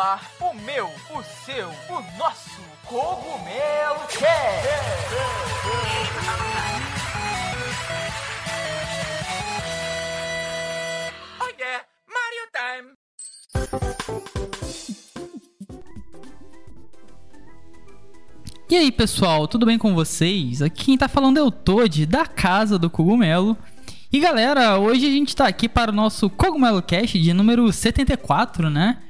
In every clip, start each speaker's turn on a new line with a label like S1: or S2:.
S1: ar o meu, o seu, o nosso Cogumelo Cast.
S2: Oh yeah, Mario time!
S3: E aí, pessoal, tudo bem com vocês? Aqui quem tá falando é o Toad, da Casa do Cogumelo. E galera, hoje a gente tá aqui para o nosso Cogumelo Cast de número 74, né?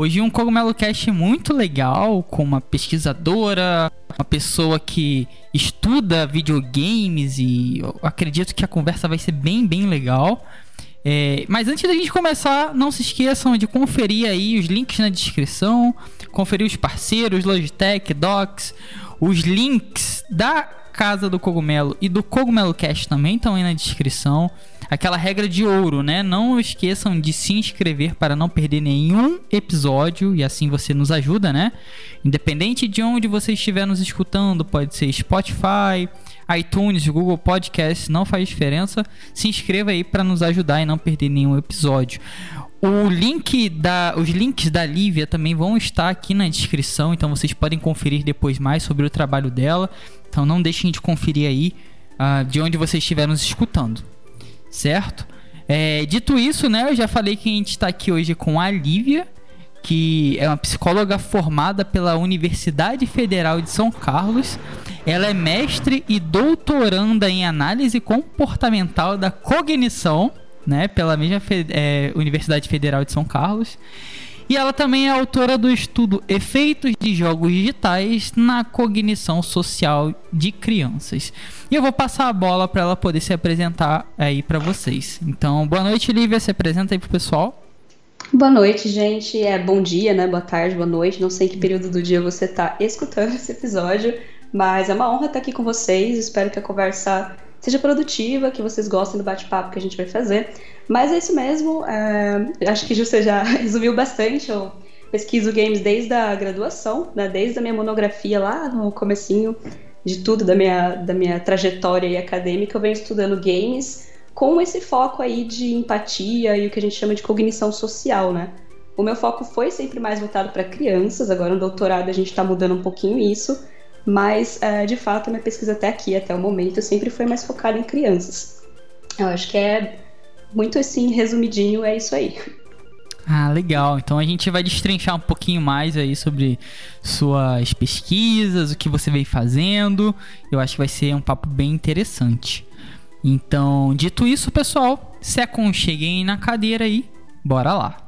S3: Hoje um Cogumelo Cast muito legal, com uma pesquisadora, uma pessoa que estuda videogames e acredito que a conversa vai ser bem, bem legal. É, mas antes da gente começar, não se esqueçam de conferir aí os links na descrição, conferir os parceiros, Logitech, Docs, os links da Casa do Cogumelo e do Cogumelo Cast também estão aí na descrição. Aquela regra de ouro, né? Não esqueçam de se inscrever para não perder nenhum episódio e assim você nos ajuda, né? Independente de onde você estiver nos escutando, pode ser Spotify, iTunes, Google Podcast, não faz diferença. Se inscreva aí para nos ajudar e não perder nenhum episódio. O link da, os links da Lívia também vão estar aqui na descrição, então vocês podem conferir depois mais sobre o trabalho dela. Então não deixem de conferir aí uh, de onde vocês estiver nos escutando, certo? É, dito isso, né, eu já falei que a gente está aqui hoje com a Lívia, que é uma psicóloga formada pela Universidade Federal de São Carlos. Ela é mestre e doutoranda em análise comportamental da cognição né, pela mesma é, Universidade Federal de São Carlos. E ela também é autora do estudo Efeitos de Jogos Digitais na Cognição Social de Crianças. E eu vou passar a bola para ela poder se apresentar aí para vocês. Então, boa noite, Lívia. Se apresenta aí pro pessoal.
S4: Boa noite, gente. É bom dia, né? Boa tarde, boa noite. Não sei em que período do dia você está escutando esse episódio, mas é uma honra estar aqui com vocês. Espero que a conversa seja produtiva, que vocês gostem do bate-papo que a gente vai fazer. Mas é isso mesmo, é, acho que você já resumiu bastante. Eu pesquiso games desde a graduação, né, desde a minha monografia lá no comecinho de tudo da minha, da minha trajetória acadêmica, eu venho estudando games com esse foco aí de empatia e o que a gente chama de cognição social, né? O meu foco foi sempre mais voltado para crianças, agora no doutorado a gente está mudando um pouquinho isso, mas uh, de fato minha pesquisa até aqui, até o momento, sempre foi mais focada em crianças. Eu acho que é muito assim, resumidinho, é isso aí.
S3: Ah, legal. Então a gente vai destrinchar um pouquinho mais aí sobre suas pesquisas, o que você vem fazendo. Eu acho que vai ser um papo bem interessante. Então, dito isso, pessoal, se aconcheguem na cadeira aí, bora lá.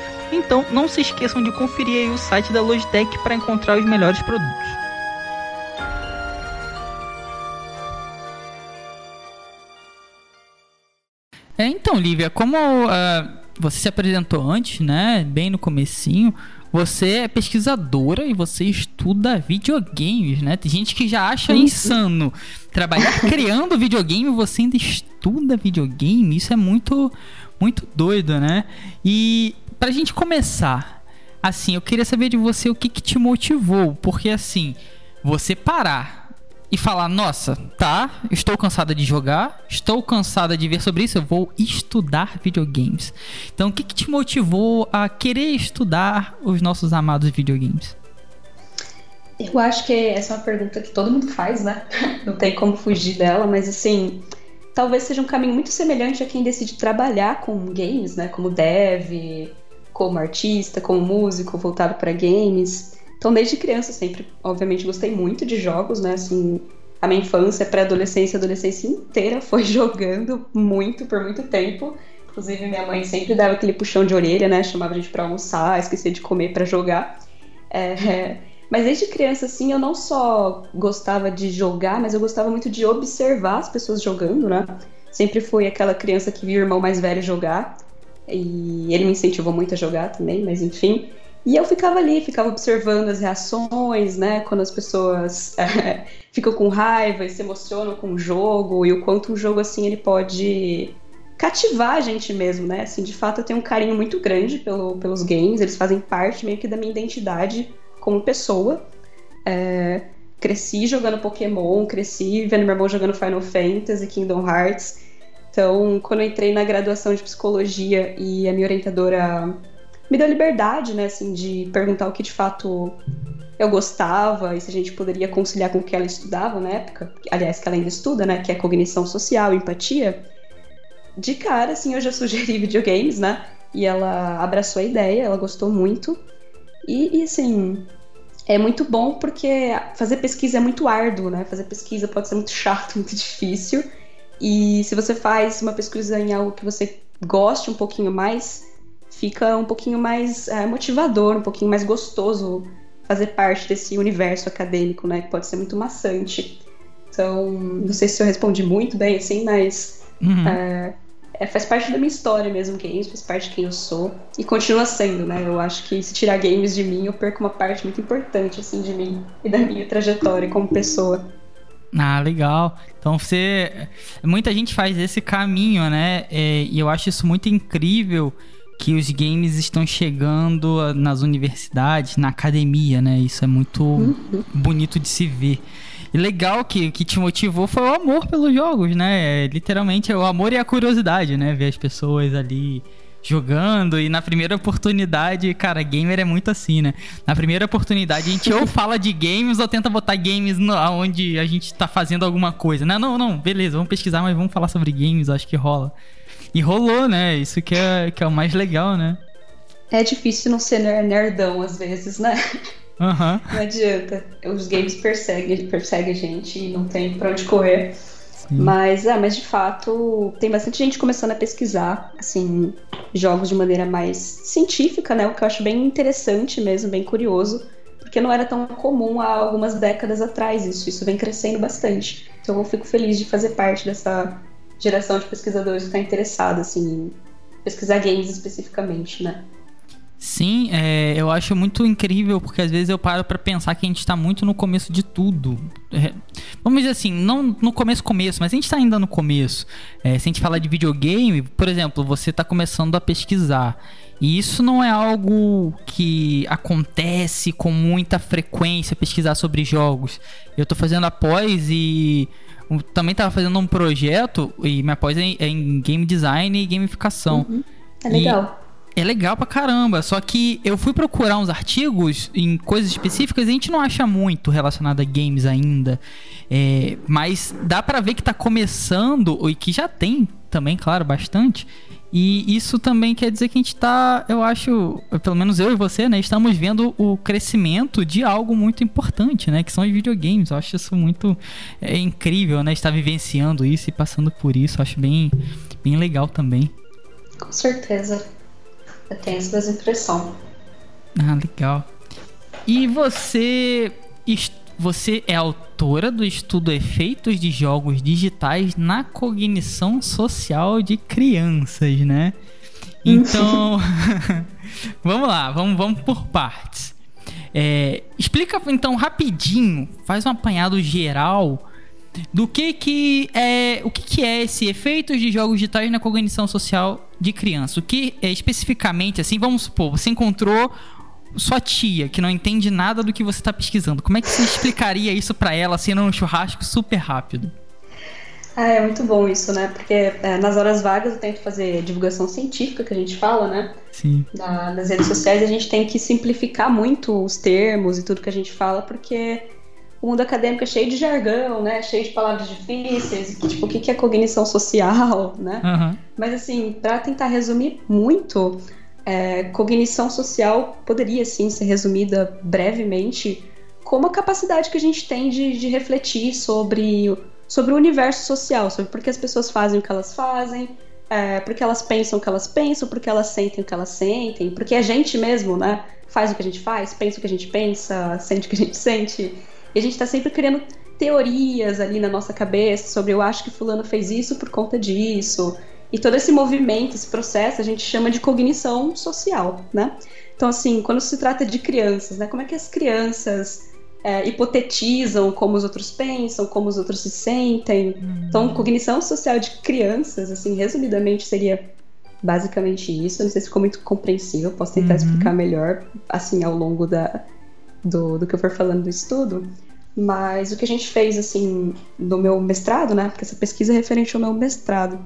S3: Então, não se esqueçam de conferir o site da Logitech para encontrar os melhores produtos. É, então, Lívia, como uh, você se apresentou antes, né, bem no comecinho, você é pesquisadora e você estuda videogames, né? Tem gente que já acha insano trabalhar criando videogame, você ainda estuda videogame, isso é muito muito doido, né? E pra gente começar, assim, eu queria saber de você o que, que te motivou, porque assim, você parar e falar: Nossa, tá, estou cansada de jogar, estou cansada de ver sobre isso, eu vou estudar videogames. Então, o que, que te motivou a querer estudar os nossos amados videogames?
S4: Eu acho que essa é uma pergunta que todo mundo faz, né? Não tem como fugir dela, mas assim, talvez seja um caminho muito semelhante a quem decide trabalhar com games, né? Como dev, como artista, como músico voltado para games. Então, desde criança, sempre, obviamente, gostei muito de jogos, né? Assim, a minha infância, pré-adolescência, adolescência inteira foi jogando muito, por muito tempo. Inclusive, minha mãe sempre dava aquele puxão de orelha, né? Chamava a gente pra almoçar, esquecia de comer para jogar. É, mas desde criança, assim, eu não só gostava de jogar, mas eu gostava muito de observar as pessoas jogando, né? Sempre fui aquela criança que via o irmão mais velho jogar. E ele me incentivou muito a jogar também, mas enfim. E eu ficava ali, ficava observando as reações, né? Quando as pessoas é, ficam com raiva e se emocionam com o jogo e o quanto um jogo assim ele pode cativar a gente mesmo, né? Assim, de fato eu tenho um carinho muito grande pelo, pelos games, eles fazem parte meio que da minha identidade como pessoa. É, cresci jogando Pokémon, cresci vendo meu irmão jogando Final Fantasy, Kingdom Hearts. Então, quando eu entrei na graduação de psicologia e a minha orientadora me deu liberdade, né, assim, de perguntar o que de fato eu gostava e se a gente poderia conciliar com o que ela estudava na época, aliás, que ela ainda estuda, né, que é cognição social, empatia. De cara, assim, eu já sugeri videogames, né, e ela abraçou a ideia, ela gostou muito. E, e assim, é muito bom porque fazer pesquisa é muito árduo, né? Fazer pesquisa pode ser muito chato, muito difícil. E se você faz uma pesquisa em algo que você goste um pouquinho mais, fica um pouquinho mais é, motivador, um pouquinho mais gostoso fazer parte desse universo acadêmico, né? Que pode ser muito maçante. Então, não sei se eu respondi muito bem, assim, mas uhum. é, é, faz parte da minha história mesmo, games, faz parte de quem eu sou. E continua sendo, né? Eu acho que se tirar games de mim, eu perco uma parte muito importante, assim, de mim e da minha trajetória como pessoa.
S3: Ah, legal. Então você. Muita gente faz esse caminho, né? É, e eu acho isso muito incrível que os games estão chegando nas universidades, na academia, né? Isso é muito uhum. bonito de se ver. E legal que que te motivou foi o amor pelos jogos, né? É, literalmente é o amor e a curiosidade, né? Ver as pessoas ali jogando e na primeira oportunidade, cara, gamer é muito assim, né? Na primeira oportunidade a gente ou fala de games ou tenta botar games no, onde a gente tá fazendo alguma coisa. Não, não, não, beleza, vamos pesquisar, mas vamos falar sobre games, acho que rola. E rolou, né? Isso que é, que é o mais legal, né?
S4: É difícil não ser nerdão às vezes, né?
S3: Uhum.
S4: Não adianta. Os games perseguem, perseguem a gente e não tem pra onde correr. Mas, ah, mas de fato, tem bastante gente começando a pesquisar, assim, jogos de maneira mais científica, né? O que eu acho bem interessante mesmo, bem curioso, porque não era tão comum há algumas décadas atrás isso. Isso vem crescendo bastante. Então eu fico feliz de fazer parte dessa geração de pesquisadores que está interessada, assim, em pesquisar games especificamente, né?
S3: Sim, é, eu acho muito incrível porque às vezes eu paro para pensar que a gente está muito no começo de tudo. É, vamos dizer assim, não no começo começo, mas a gente está ainda no começo. É, se a gente falar de videogame, por exemplo, você está começando a pesquisar. E isso não é algo que acontece com muita frequência pesquisar sobre jogos. Eu estou fazendo após e também estava fazendo um projeto e minha pós é em game design e gamificação.
S4: Uhum. É legal.
S3: E é legal pra caramba, só que eu fui procurar uns artigos em coisas específicas e a gente não acha muito relacionado a games ainda. É, mas dá para ver que tá começando, e que já tem também, claro, bastante. E isso também quer dizer que a gente tá, eu acho, pelo menos eu e você, né, estamos vendo o crescimento de algo muito importante, né, que são os videogames. Eu acho isso muito é, incrível, né, estar vivenciando isso e passando por isso. Eu acho bem, bem legal também.
S4: Com certeza. Eu tenho essa impressão.
S3: Ah, legal. E você, você é autora do estudo Efeitos de Jogos Digitais na Cognição Social de Crianças, né? Então, vamos lá, vamos, vamos por partes. É, explica então rapidinho, faz um apanhado geral do que que é o que, que é esse efeitos de jogos digitais na cognição social de criança. O que é especificamente assim, vamos supor, você encontrou sua tia que não entende nada do que você está pesquisando. Como é que você explicaria isso para ela assim num churrasco super rápido?
S4: Ah, é muito bom isso, né? Porque é, nas horas vagas eu tento fazer divulgação científica, que a gente fala, né?
S3: Sim.
S4: Na, nas redes sociais a gente tem que simplificar muito os termos e tudo que a gente fala, porque o mundo acadêmico é cheio de jargão, né? Cheio de palavras difíceis, tipo, o que é cognição social, né?
S3: Uhum.
S4: Mas assim, para tentar resumir muito, é, cognição social poderia sim ser resumida brevemente como a capacidade que a gente tem de, de refletir sobre, sobre o universo social, sobre por que as pessoas fazem o que elas fazem, é, porque elas pensam o que elas pensam, porque elas sentem o que elas sentem, porque a gente mesmo, né, faz o que a gente faz, pensa o que a gente pensa, sente o que a gente sente. E a gente está sempre criando teorias ali na nossa cabeça sobre eu acho que fulano fez isso por conta disso. E todo esse movimento, esse processo, a gente chama de cognição social, né? Então, assim, quando se trata de crianças, né? Como é que as crianças é, hipotetizam como os outros pensam, como os outros se sentem? Hum. Então, cognição social de crianças, assim, resumidamente, seria basicamente isso. Não sei se ficou muito compreensível, posso tentar uhum. explicar melhor, assim, ao longo da, do, do que eu for falando do estudo. Mas o que a gente fez, assim, no meu mestrado, né? Porque essa pesquisa é referente ao meu mestrado,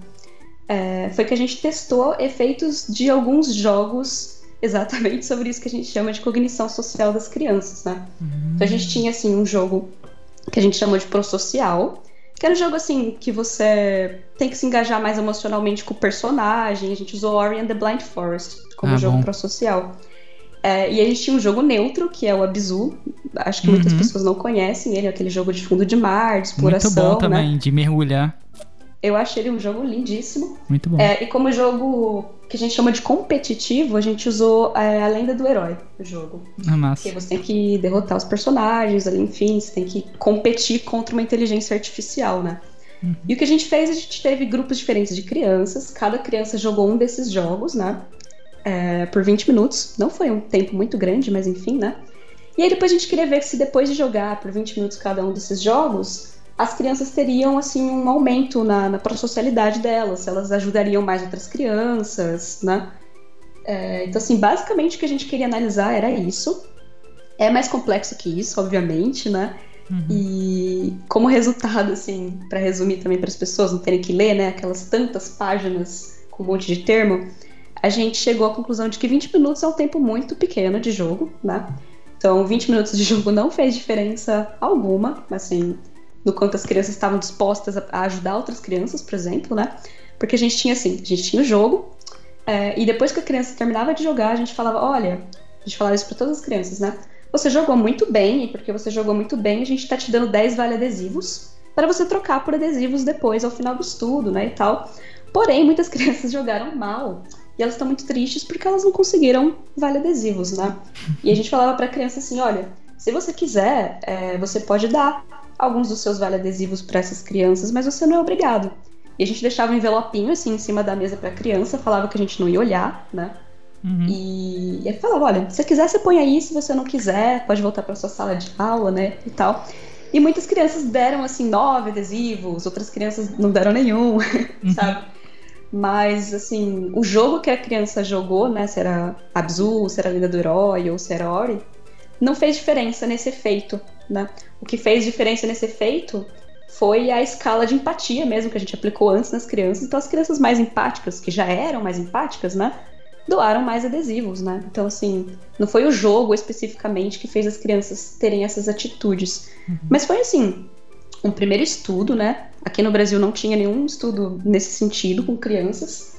S4: é, foi que a gente testou efeitos de alguns jogos exatamente sobre isso que a gente chama de cognição social das crianças, né? Uhum. Então a gente tinha, assim, um jogo que a gente chamou de prosocial, que era um jogo, assim, que você tem que se engajar mais emocionalmente com o personagem. A gente usou Ori and the Blind Forest como ah, jogo prosocial. É, e a gente tinha um jogo neutro, que é o Abzu. Acho que uhum. muitas pessoas não conhecem ele, aquele jogo de fundo de mar, de exploração.
S3: Muito bom
S4: né?
S3: também, de mergulhar.
S4: Eu achei ele um jogo lindíssimo.
S3: Muito bom.
S4: É, e como jogo que a gente chama de competitivo, a gente usou é, a lenda do herói o jogo.
S3: Ah, massa.
S4: Porque você tem que derrotar os personagens ali, enfim, você tem que competir contra uma inteligência artificial, né? Uhum. E o que a gente fez, a gente teve grupos diferentes de crianças, cada criança jogou um desses jogos, né? É, por 20 minutos. Não foi um tempo muito grande, mas enfim, né? E aí depois a gente queria ver se depois de jogar por 20 minutos cada um desses jogos, as crianças teriam assim um aumento na, na socialidade delas, se elas ajudariam mais outras crianças, né? É, então, assim, basicamente o que a gente queria analisar era isso. É mais complexo que isso, obviamente, né? Uhum. E como resultado, assim, para resumir também para as pessoas não terem que ler, né, aquelas tantas páginas com um monte de termo, a gente chegou à conclusão de que 20 minutos é um tempo muito pequeno de jogo, né? Então, 20 minutos de jogo não fez diferença alguma, assim, no quanto as crianças estavam dispostas a ajudar outras crianças, por exemplo, né? Porque a gente tinha assim, a gente tinha o jogo, é, e depois que a criança terminava de jogar, a gente falava, olha, a gente falava isso para todas as crianças, né? Você jogou muito bem, e porque você jogou muito bem, a gente tá te dando 10 vale adesivos para você trocar por adesivos depois, ao final do estudo, né, e tal. Porém, muitas crianças jogaram mal. E elas estão muito tristes porque elas não conseguiram vale adesivos, né? E a gente falava para a criança assim: olha, se você quiser, é, você pode dar alguns dos seus vale adesivos para essas crianças, mas você não é obrigado. E a gente deixava um envelopinho assim em cima da mesa para a criança, falava que a gente não ia olhar, né? Uhum. E, e falava: olha, se você quiser, você põe aí, se você não quiser, pode voltar para sua sala de aula, né? E tal. E muitas crianças deram assim nove adesivos, outras crianças não deram nenhum, uhum. sabe? Mas, assim, o jogo que a criança jogou, né? Se era Abzu, se era Lenda do Herói ou se era Ori, não fez diferença nesse efeito, né? O que fez diferença nesse efeito foi a escala de empatia mesmo que a gente aplicou antes nas crianças. Então, as crianças mais empáticas, que já eram mais empáticas, né? Doaram mais adesivos, né? Então, assim, não foi o jogo especificamente que fez as crianças terem essas atitudes. Uhum. Mas foi, assim, um primeiro estudo, né? Aqui no Brasil não tinha nenhum estudo nesse sentido com crianças.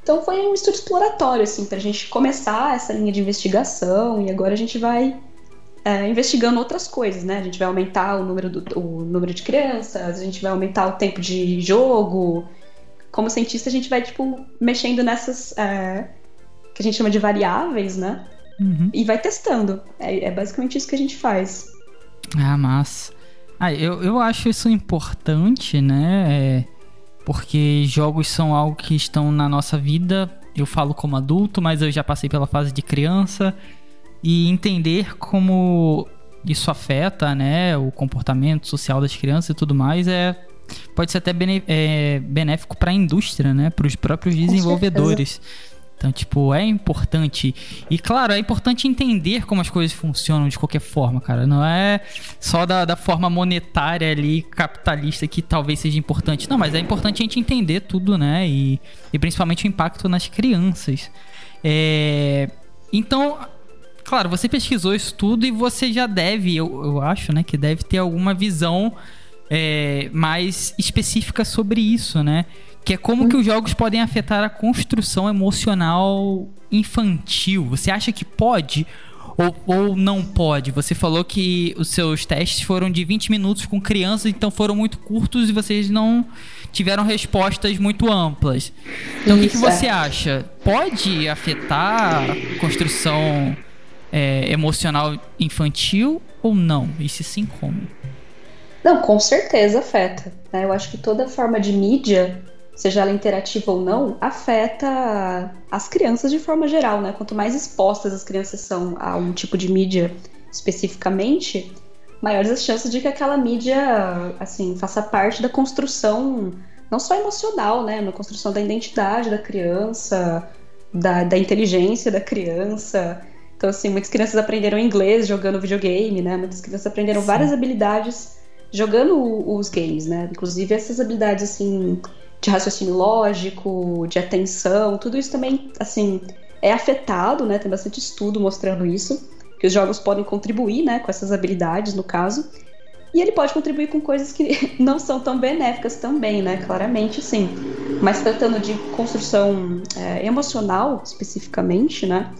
S4: Então foi um estudo exploratório, assim, para a gente começar essa linha de investigação e agora a gente vai é, investigando outras coisas, né? A gente vai aumentar o número, do, o número de crianças, a gente vai aumentar o tempo de jogo. Como cientista, a gente vai, tipo, mexendo nessas é, que a gente chama de variáveis, né? Uhum. E vai testando. É, é basicamente isso que a gente faz.
S3: Ah, massa. Ah, eu, eu acho isso importante, né? É, porque jogos são algo que estão na nossa vida. Eu falo como adulto, mas eu já passei pela fase de criança. E entender como isso afeta, né? O comportamento social das crianças e tudo mais é pode ser até é, benéfico para a indústria, né? Para os próprios desenvolvedores. Então, tipo, é importante. E claro, é importante entender como as coisas funcionam de qualquer forma, cara. Não é só da, da forma monetária ali, capitalista, que talvez seja importante. Não, mas é importante a gente entender tudo, né? E, e principalmente o impacto nas crianças. É... Então, claro, você pesquisou isso tudo e você já deve, eu, eu acho, né, que deve ter alguma visão é, mais específica sobre isso, né? Que é como que os jogos podem afetar a construção emocional infantil. Você acha que pode ou, ou não pode? Você falou que os seus testes foram de 20 minutos com crianças, então foram muito curtos e vocês não tiveram respostas muito amplas. Então o que, que, você acha? Pode afetar a construção é, emocional infantil ou não? E se sim, como?
S4: Não, com certeza afeta. Né? Eu acho que toda forma de mídia seja ela interativa ou não, afeta as crianças de forma geral, né? Quanto mais expostas as crianças são a um tipo de mídia especificamente, maiores as chances de que aquela mídia, assim, faça parte da construção, não só emocional, né? Na construção da identidade da criança, da, da inteligência da criança. Então, assim, muitas crianças aprenderam inglês jogando videogame, né? Muitas crianças aprenderam Sim. várias habilidades jogando os games, né? Inclusive essas habilidades, assim, de raciocínio lógico, de atenção, tudo isso também, assim, é afetado, né? Tem bastante estudo mostrando isso, que os jogos podem contribuir, né, com essas habilidades, no caso. E ele pode contribuir com coisas que não são tão benéficas também, né? Claramente, sim. Mas tratando de construção é, emocional, especificamente, né?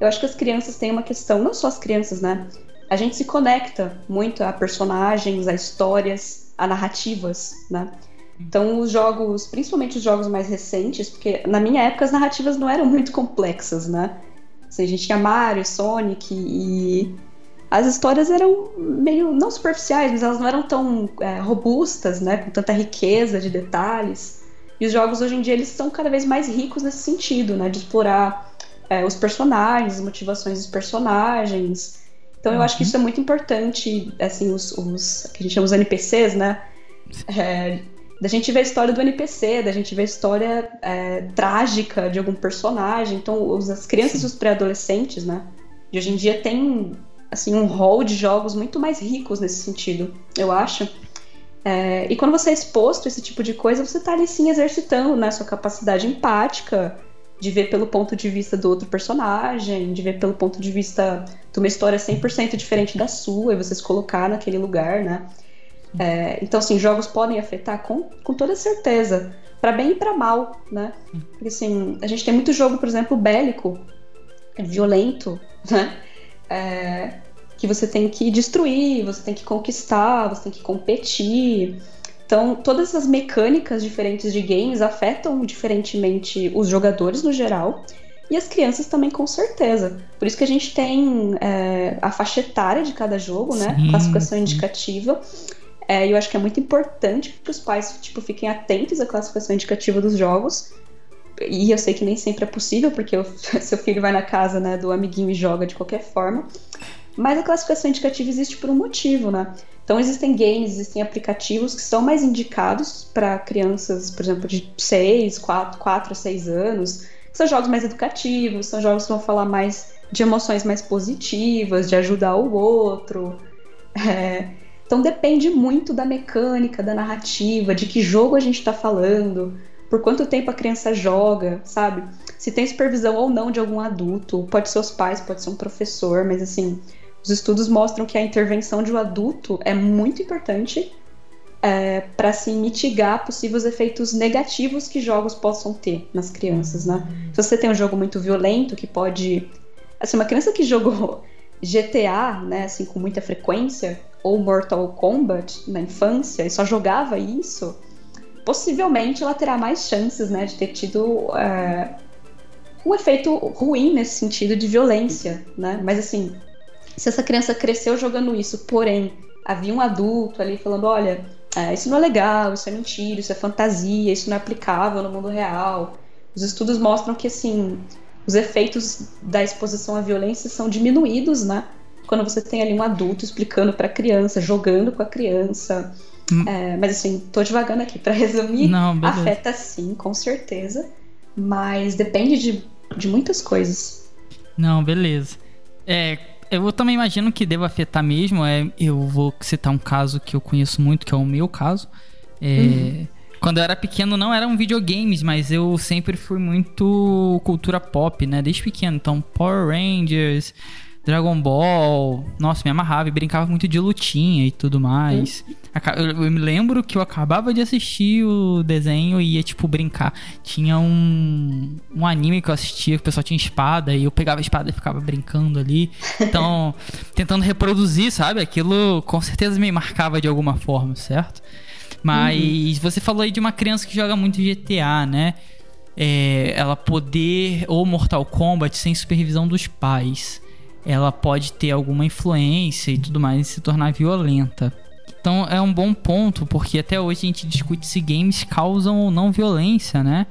S4: Eu acho que as crianças têm uma questão, não só as crianças, né? A gente se conecta muito a personagens, a histórias, a narrativas, né? Então, os jogos, principalmente os jogos mais recentes, porque na minha época as narrativas não eram muito complexas, né? Assim, a gente tinha Mario, Sonic e as histórias eram meio, não superficiais, mas elas não eram tão é, robustas, né? Com tanta riqueza de detalhes. E os jogos hoje em dia eles são cada vez mais ricos nesse sentido, né? De explorar é, os personagens, as motivações dos personagens. Então, eu acho que uhum. isso é muito importante, assim, os, os que a gente chama os NPCs, né? É, da gente ver a história do NPC, da gente ver a história é, trágica de algum personagem. Então, os, as crianças e os pré-adolescentes, né? De hoje em dia tem assim um rol de jogos muito mais ricos nesse sentido, eu acho. É, e quando você é exposto a esse tipo de coisa, você está ali sim exercitando né, sua capacidade empática, de ver pelo ponto de vista do outro personagem, de ver pelo ponto de vista de uma história 100% diferente da sua e você se colocar naquele lugar, né? É, então, assim, jogos podem afetar com, com toda certeza, para bem e para mal, né? Porque, assim, a gente tem muito jogo, por exemplo, bélico, violento, né? É, que você tem que destruir, você tem que conquistar, você tem que competir. Então, todas essas mecânicas diferentes de games afetam diferentemente os jogadores no geral e as crianças também, com certeza. Por isso que a gente tem é, a faixa etária de cada jogo, né? Sim, Classificação sim. indicativa. É, eu acho que é muito importante que os pais tipo, fiquem atentos à classificação indicativa dos jogos. E eu sei que nem sempre é possível, porque o seu filho vai na casa né, do amiguinho e joga de qualquer forma. Mas a classificação indicativa existe por um motivo, né? Então existem games, existem aplicativos que são mais indicados para crianças, por exemplo, de 6, 4, 4 a 6 anos. São jogos mais educativos, são jogos que vão falar mais de emoções mais positivas, de ajudar o outro. É, então depende muito da mecânica, da narrativa, de que jogo a gente está falando, por quanto tempo a criança joga, sabe? Se tem supervisão ou não de algum adulto, pode ser os pais, pode ser um professor, mas assim, os estudos mostram que a intervenção de um adulto é muito importante é, para se assim, mitigar possíveis efeitos negativos que jogos possam ter nas crianças, né? Se você tem um jogo muito violento que pode, assim, uma criança que jogou GTA, né, assim, com muita frequência, ou Mortal Kombat na infância e só jogava isso, possivelmente ela terá mais chances né, de ter tido é, um efeito ruim nesse sentido de violência. Né? Mas assim, se essa criança cresceu jogando isso, porém havia um adulto ali falando: olha, é, isso não é legal, isso é mentira, isso é fantasia, isso não é aplicável no mundo real. Os estudos mostram que assim os efeitos da exposição à violência são diminuídos, né? Quando você tem ali um adulto explicando para a criança, jogando com a criança. Hum. É, mas assim, tô devagando aqui para resumir. Não, afeta sim, com certeza, mas depende de, de muitas coisas.
S3: Não, beleza. É, eu também imagino que deva afetar mesmo. É, eu vou citar um caso que eu conheço muito, que é o meu caso. É, uhum. Quando eu era pequeno não eram videogames, mas eu sempre fui muito cultura pop, né? Desde pequeno. Então, Power Rangers, Dragon Ball. Nossa, me amarrava e brincava muito de lutinha e tudo mais. Eu, me lembro que eu acabava de assistir o desenho e ia, tipo, brincar. Tinha um, um anime que eu assistia, que o pessoal tinha espada, e eu pegava a espada e ficava brincando ali. Então, tentando reproduzir, sabe? Aquilo com certeza me marcava de alguma forma, certo? Mas uhum. você falou aí de uma criança que joga muito GTA, né? É, ela poder, ou Mortal Kombat, sem supervisão dos pais ela pode ter alguma influência e tudo mais e se tornar violenta. então é um bom ponto, porque até hoje a gente discute se games causam ou não violência, né?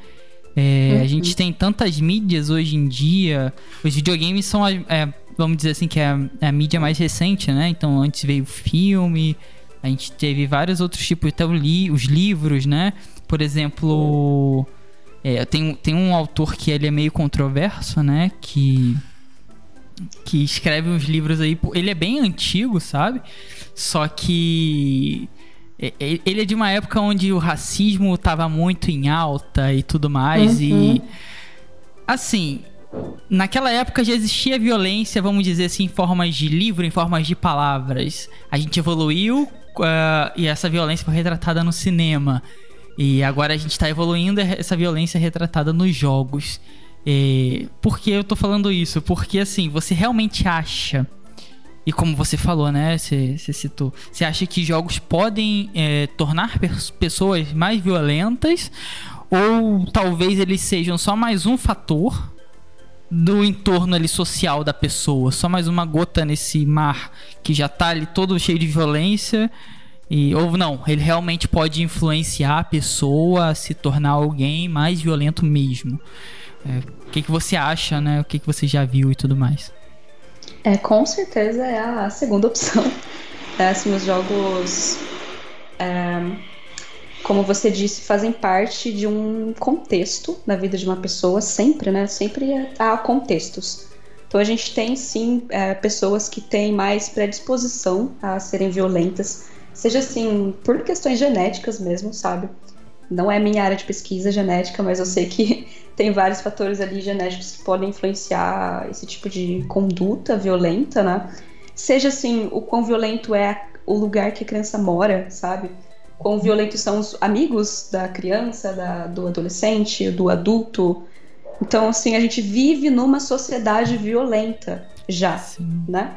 S3: É, uhum. A gente tem tantas mídias hoje em dia. Os videogames são, a, é, vamos dizer assim, que é a, é a, mídia mais recente, né? Então antes veio o filme, a gente teve vários outros tipos, até li, os livros, né? Por exemplo, é, tem, tem um autor que ele é meio controverso, né? Que, que escreve uns livros aí. Ele é bem antigo, sabe? Só que ele é de uma época onde o racismo estava muito em alta e tudo mais. Uhum. E. Assim. Naquela época já existia violência, vamos dizer assim, em formas de livro, em formas de palavras. A gente evoluiu uh, e essa violência foi retratada no cinema. E agora a gente está evoluindo essa violência retratada nos jogos. E por que eu tô falando isso? Porque assim, você realmente acha e como você falou, né? Você, você citou. Você acha que jogos podem é, tornar pessoas mais violentas? Ou talvez eles sejam só mais um fator do entorno ali social da pessoa? Só mais uma gota nesse mar que já tá ali todo cheio de violência? E, ou não, ele realmente pode influenciar a pessoa a se tornar alguém mais violento mesmo. É, o que, que você acha, né? O que, que você já viu e tudo mais?
S4: É, com certeza é a segunda opção. É, assim, os jogos, é, como você disse, fazem parte de um contexto na vida de uma pessoa, sempre, né? Sempre há contextos. Então a gente tem sim é, pessoas que têm mais predisposição a serem violentas, seja assim, por questões genéticas mesmo, sabe? Não é minha área de pesquisa genética, mas eu sei que tem vários fatores ali genéticos que podem influenciar esse tipo de conduta violenta, né? Seja assim, o quão violento é o lugar que a criança mora, sabe? Quão violentos são os amigos da criança, da, do adolescente, do adulto. Então, assim, a gente vive numa sociedade violenta já, Sim. né?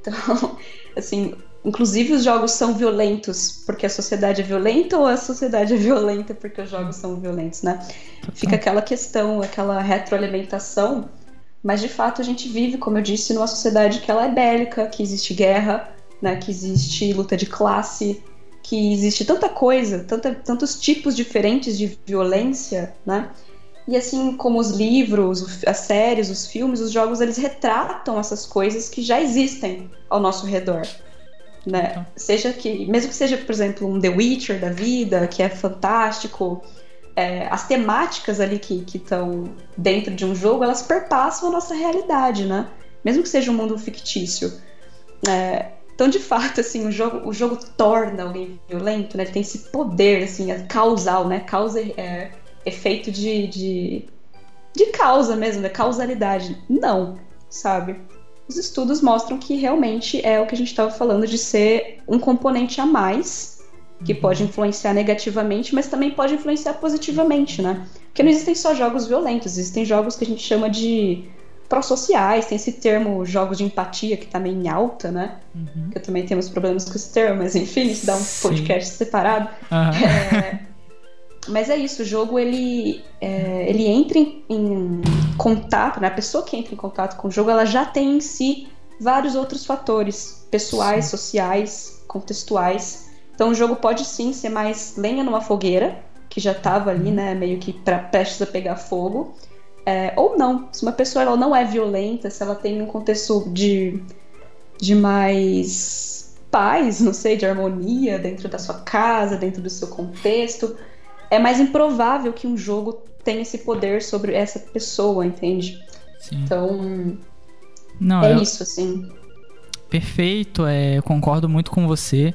S4: Então, assim, Inclusive, os jogos são violentos porque a sociedade é violenta ou a sociedade é violenta porque os jogos são violentos, né? Fica aquela questão, aquela retroalimentação. Mas de fato a gente vive, como eu disse, numa sociedade que ela é bélica, que existe guerra, né? Que existe luta de classe, que existe tanta coisa, tanta, tantos tipos diferentes de violência, né? E assim como os livros, as séries, os filmes, os jogos, eles retratam essas coisas que já existem ao nosso redor né? Então. Seja que, mesmo que seja, por exemplo, um The Witcher da vida, que é fantástico, é, as temáticas ali que estão dentro de um jogo, elas perpassam a nossa realidade, né? Mesmo que seja um mundo fictício. É, então, de fato, assim, o jogo, o jogo torna alguém violento, né? Ele tem esse poder, assim, é causal, né? Causa é, efeito de, de, de causa mesmo, né? Causalidade. Não, sabe? Os estudos mostram que realmente é o que a gente estava falando de ser um componente a mais que uhum. pode influenciar negativamente, mas também pode influenciar positivamente, né? Porque não existem só jogos violentos, existem jogos que a gente chama de pró-sociais, tem esse termo jogos de empatia que tá meio em alta, né? Uhum. Que eu também tenho uns problemas com esse termo, mas enfim, isso dá um Sim. podcast separado. Uhum. É, mas é isso, o jogo ele, é, ele entra em, em, contato, né? a pessoa que entra em contato com o jogo, ela já tem em si vários outros fatores pessoais, sim. sociais, contextuais. Então o jogo pode sim ser mais lenha numa fogueira, que já estava ali, né, meio que pra, prestes a pegar fogo. É, ou não, se uma pessoa ela não é violenta, se ela tem um contexto de, de mais paz, não sei, de harmonia dentro da sua casa, dentro do seu contexto, é mais improvável que um jogo tenha esse poder sobre essa pessoa, entende? Sim. Então, Não, é eu... isso, assim.
S3: Perfeito, é, eu concordo muito com você.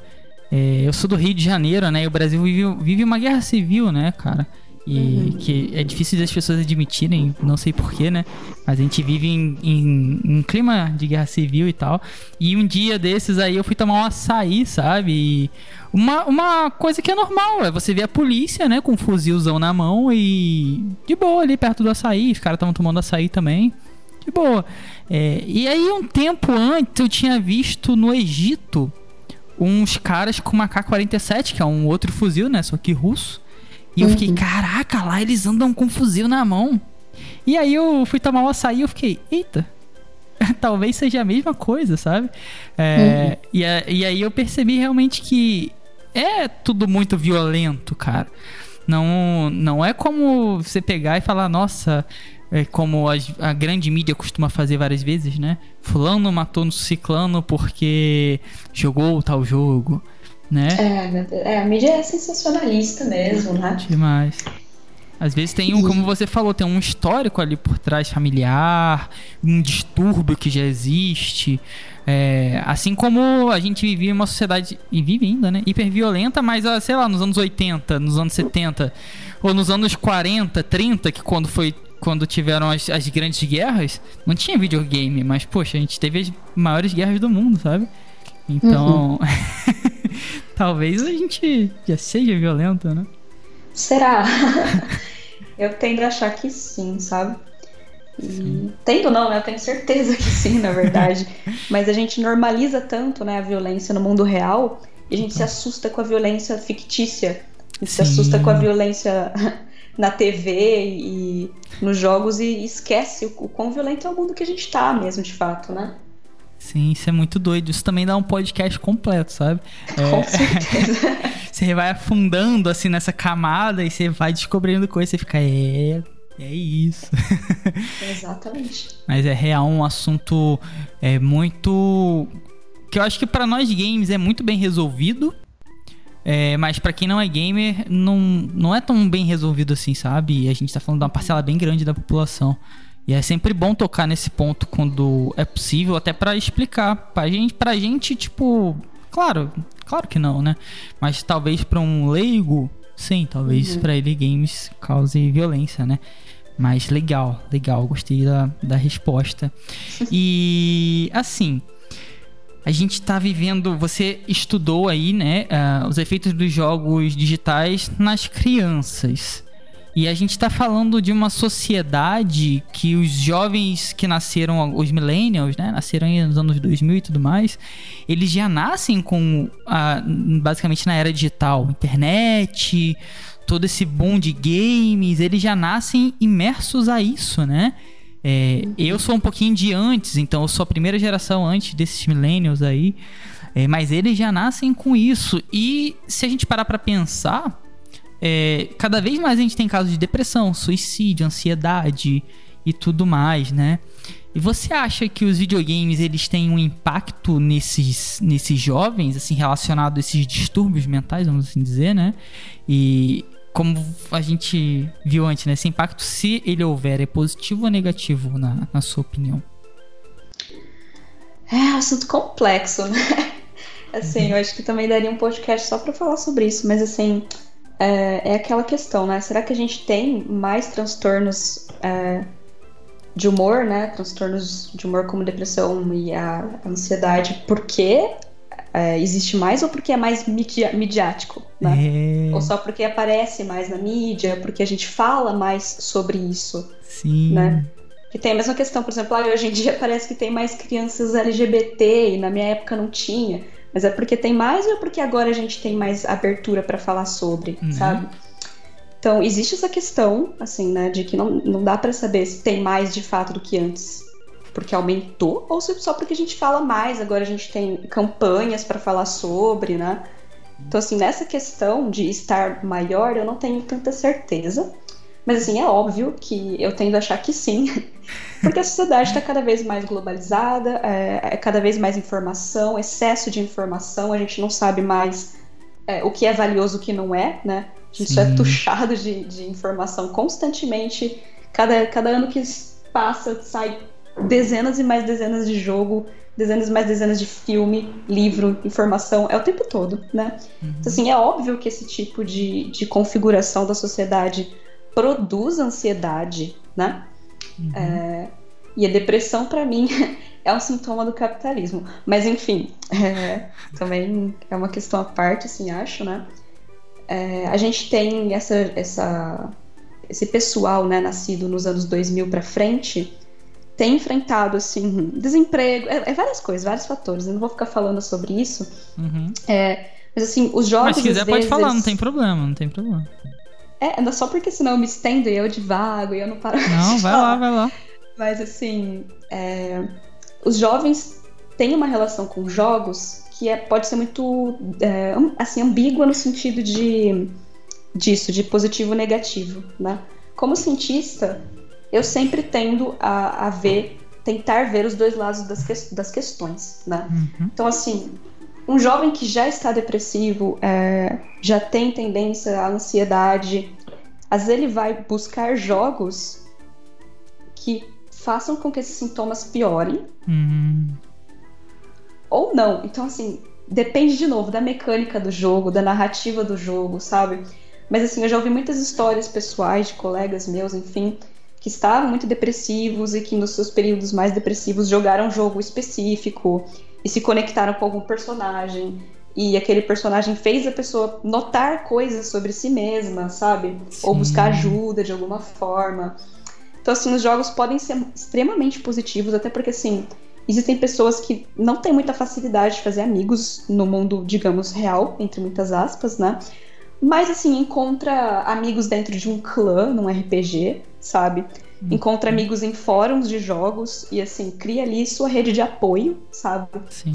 S3: É, eu sou do Rio de Janeiro, né? E o Brasil vive, vive uma guerra civil, né, cara? E uhum. que é difícil das pessoas admitirem, não sei porquê, né? Mas a gente vive em, em, em, um clima de guerra civil e tal. E um dia desses aí eu fui tomar um açaí, sabe? E uma, uma coisa que é normal, é você ver a polícia, né, com um fuzilzão na mão e de boa ali perto do açaí. Os caras estavam tomando açaí também. De boa. É, e aí, um tempo antes, eu tinha visto no Egito uns caras com uma K-47, que é um outro fuzil, né? Só que russo. E eu fiquei, uhum. caraca, lá eles andam com fuzil na mão. E aí eu fui tomar o açaí e eu fiquei, eita, talvez seja a mesma coisa, sabe? É, uhum. e, a, e aí eu percebi realmente que é tudo muito violento, cara. Não, não é como você pegar e falar, nossa, é como a, a, grande mídia costuma fazer várias vezes, né? Fulano matou no ciclano porque jogou tal jogo, né?
S4: É, é a mídia é sensacionalista mesmo, né?
S3: Demais. Às vezes tem um, como você falou, tem um histórico ali por trás familiar, um distúrbio que já existe. É, assim como a gente vivia em uma sociedade, e vive ainda, né? Hiperviolenta, mas, ah, sei lá, nos anos 80, nos anos 70, ou nos anos 40, 30, que quando foi. Quando tiveram as, as grandes guerras, não tinha videogame, mas, poxa, a gente teve as maiores guerras do mundo, sabe? Então. Uhum. talvez a gente já seja violento, né?
S4: Será? eu tendo a achar que sim, sabe? E... Tendo não, né? Eu tenho certeza que sim, na verdade. Mas a gente normaliza tanto né, a violência no mundo real e a gente se assusta com a violência fictícia. E se assusta com a violência na TV e nos jogos e esquece o, o quão violento é o mundo que a gente tá mesmo, de fato, né?
S3: Sim, isso é muito doido. Isso também dá um podcast completo, sabe? Com
S4: é... certeza.
S3: você vai afundando assim nessa camada e você vai descobrindo coisas, você fica, é, é isso.
S4: Exatamente.
S3: Mas é real um assunto é muito que eu acho que para nós games é muito bem resolvido. É, mas para quem não é gamer, não, não é tão bem resolvido assim, sabe? E a gente tá falando de uma parcela bem grande da população. E é sempre bom tocar nesse ponto quando é possível, até para explicar pra gente, pra gente, tipo, claro, claro que não, né? Mas talvez para um leigo, sim, talvez uhum. para ele games cause violência, né? Mas legal, legal, gostei da, da resposta. e assim, a gente tá vivendo. Você estudou aí, né? Uh, os efeitos dos jogos digitais nas crianças. E a gente está falando de uma sociedade que os jovens que nasceram, os millennials, né, nasceram nos anos 2000 e tudo mais, eles já nascem com, a, basicamente na era digital, internet, todo esse boom de games, eles já nascem imersos a isso, né? É, eu sou um pouquinho de antes, então eu sou a primeira geração antes desses millennials aí, é, mas eles já nascem com isso. E se a gente parar para pensar, é, cada vez mais a gente tem casos de depressão, suicídio, ansiedade e tudo mais, né? E você acha que os videogames eles têm um impacto nesses, nesses jovens, assim, relacionado a esses distúrbios mentais, vamos assim dizer, né? E como a gente viu antes, né? Esse impacto, se ele houver, é positivo ou negativo, na, na sua opinião?
S4: É um assunto complexo, né? Assim, eu acho que também daria um podcast só para falar sobre isso, mas assim, é, é, aquela questão, né? Será que a gente tem mais transtornos é, de humor, né? Transtornos de humor como depressão e a ansiedade, porque é, existe mais ou porque é mais midiático, né? É... Ou só porque aparece mais na mídia, porque a gente fala mais sobre isso,
S3: Sim.
S4: né? Que tem a mesma questão, por exemplo, hoje em dia parece que tem mais crianças LGBT e na minha época não tinha. Mas é porque tem mais ou é porque agora a gente tem mais abertura para falar sobre, uhum. sabe? Então, existe essa questão, assim, né, de que não, não dá para saber se tem mais de fato do que antes, porque aumentou, ou se só porque a gente fala mais, agora a gente tem campanhas para falar sobre, né? Então, assim, nessa questão de estar maior, eu não tenho tanta certeza. Mas assim, é óbvio que eu tendo a achar que sim, porque a sociedade está cada vez mais globalizada, é, é, cada vez mais informação, excesso de informação, a gente não sabe mais é, o que é valioso e o que não é, né? A gente sim. só é tuchado de, de informação constantemente. Cada, cada ano que passa, sai dezenas e mais dezenas de jogo, dezenas e mais dezenas de filme, livro, informação, é o tempo todo, né? Uhum. Então, assim, é óbvio que esse tipo de, de configuração da sociedade produz ansiedade, né? Uhum. É, e a depressão, para mim, é um sintoma do capitalismo. Mas, enfim, é, também é uma questão à parte, assim, acho, né? É, a gente tem essa, essa, esse pessoal, né, nascido nos anos 2000 para frente, tem enfrentado, assim, desemprego, é, é, várias coisas, vários fatores. Eu não vou ficar falando sobre isso.
S3: Uhum.
S4: É, mas, assim, os jogos. Mas
S3: se quiser,
S4: pode
S3: vezes, falar, não tem problema, não tem problema.
S4: É, não só porque senão eu me estendo e eu divago e eu não paro
S3: Não, vai lá, vai lá.
S4: Mas assim, é, os jovens têm uma relação com jogos que é, pode ser muito é, assim ambígua no sentido de disso, de positivo e negativo, né? Como cientista, eu sempre tendo a, a ver, tentar ver os dois lados das, que, das questões, né? Uhum. Então, assim, um jovem que já está depressivo, é, já tem tendência à ansiedade, às vezes ele vai buscar jogos que façam com que esses sintomas piorem. Uhum. Ou não. Então, assim, depende de novo da mecânica do jogo, da narrativa do jogo, sabe? Mas, assim, eu já ouvi muitas histórias pessoais de colegas meus, enfim, que estavam muito depressivos e que nos seus períodos mais depressivos jogaram um jogo específico e se conectaram com algum personagem. E aquele personagem fez a pessoa notar coisas sobre si mesma, sabe? Sim. Ou buscar ajuda de alguma forma. Então, assim, os jogos podem ser extremamente positivos, até porque, assim, existem pessoas que não têm muita facilidade de fazer amigos no mundo, digamos, real, entre muitas aspas, né? Mas, assim, encontra amigos dentro de um clã, num RPG, sabe? Encontra amigos em fóruns de jogos e assim cria ali sua rede de apoio, sabe?
S3: Sim.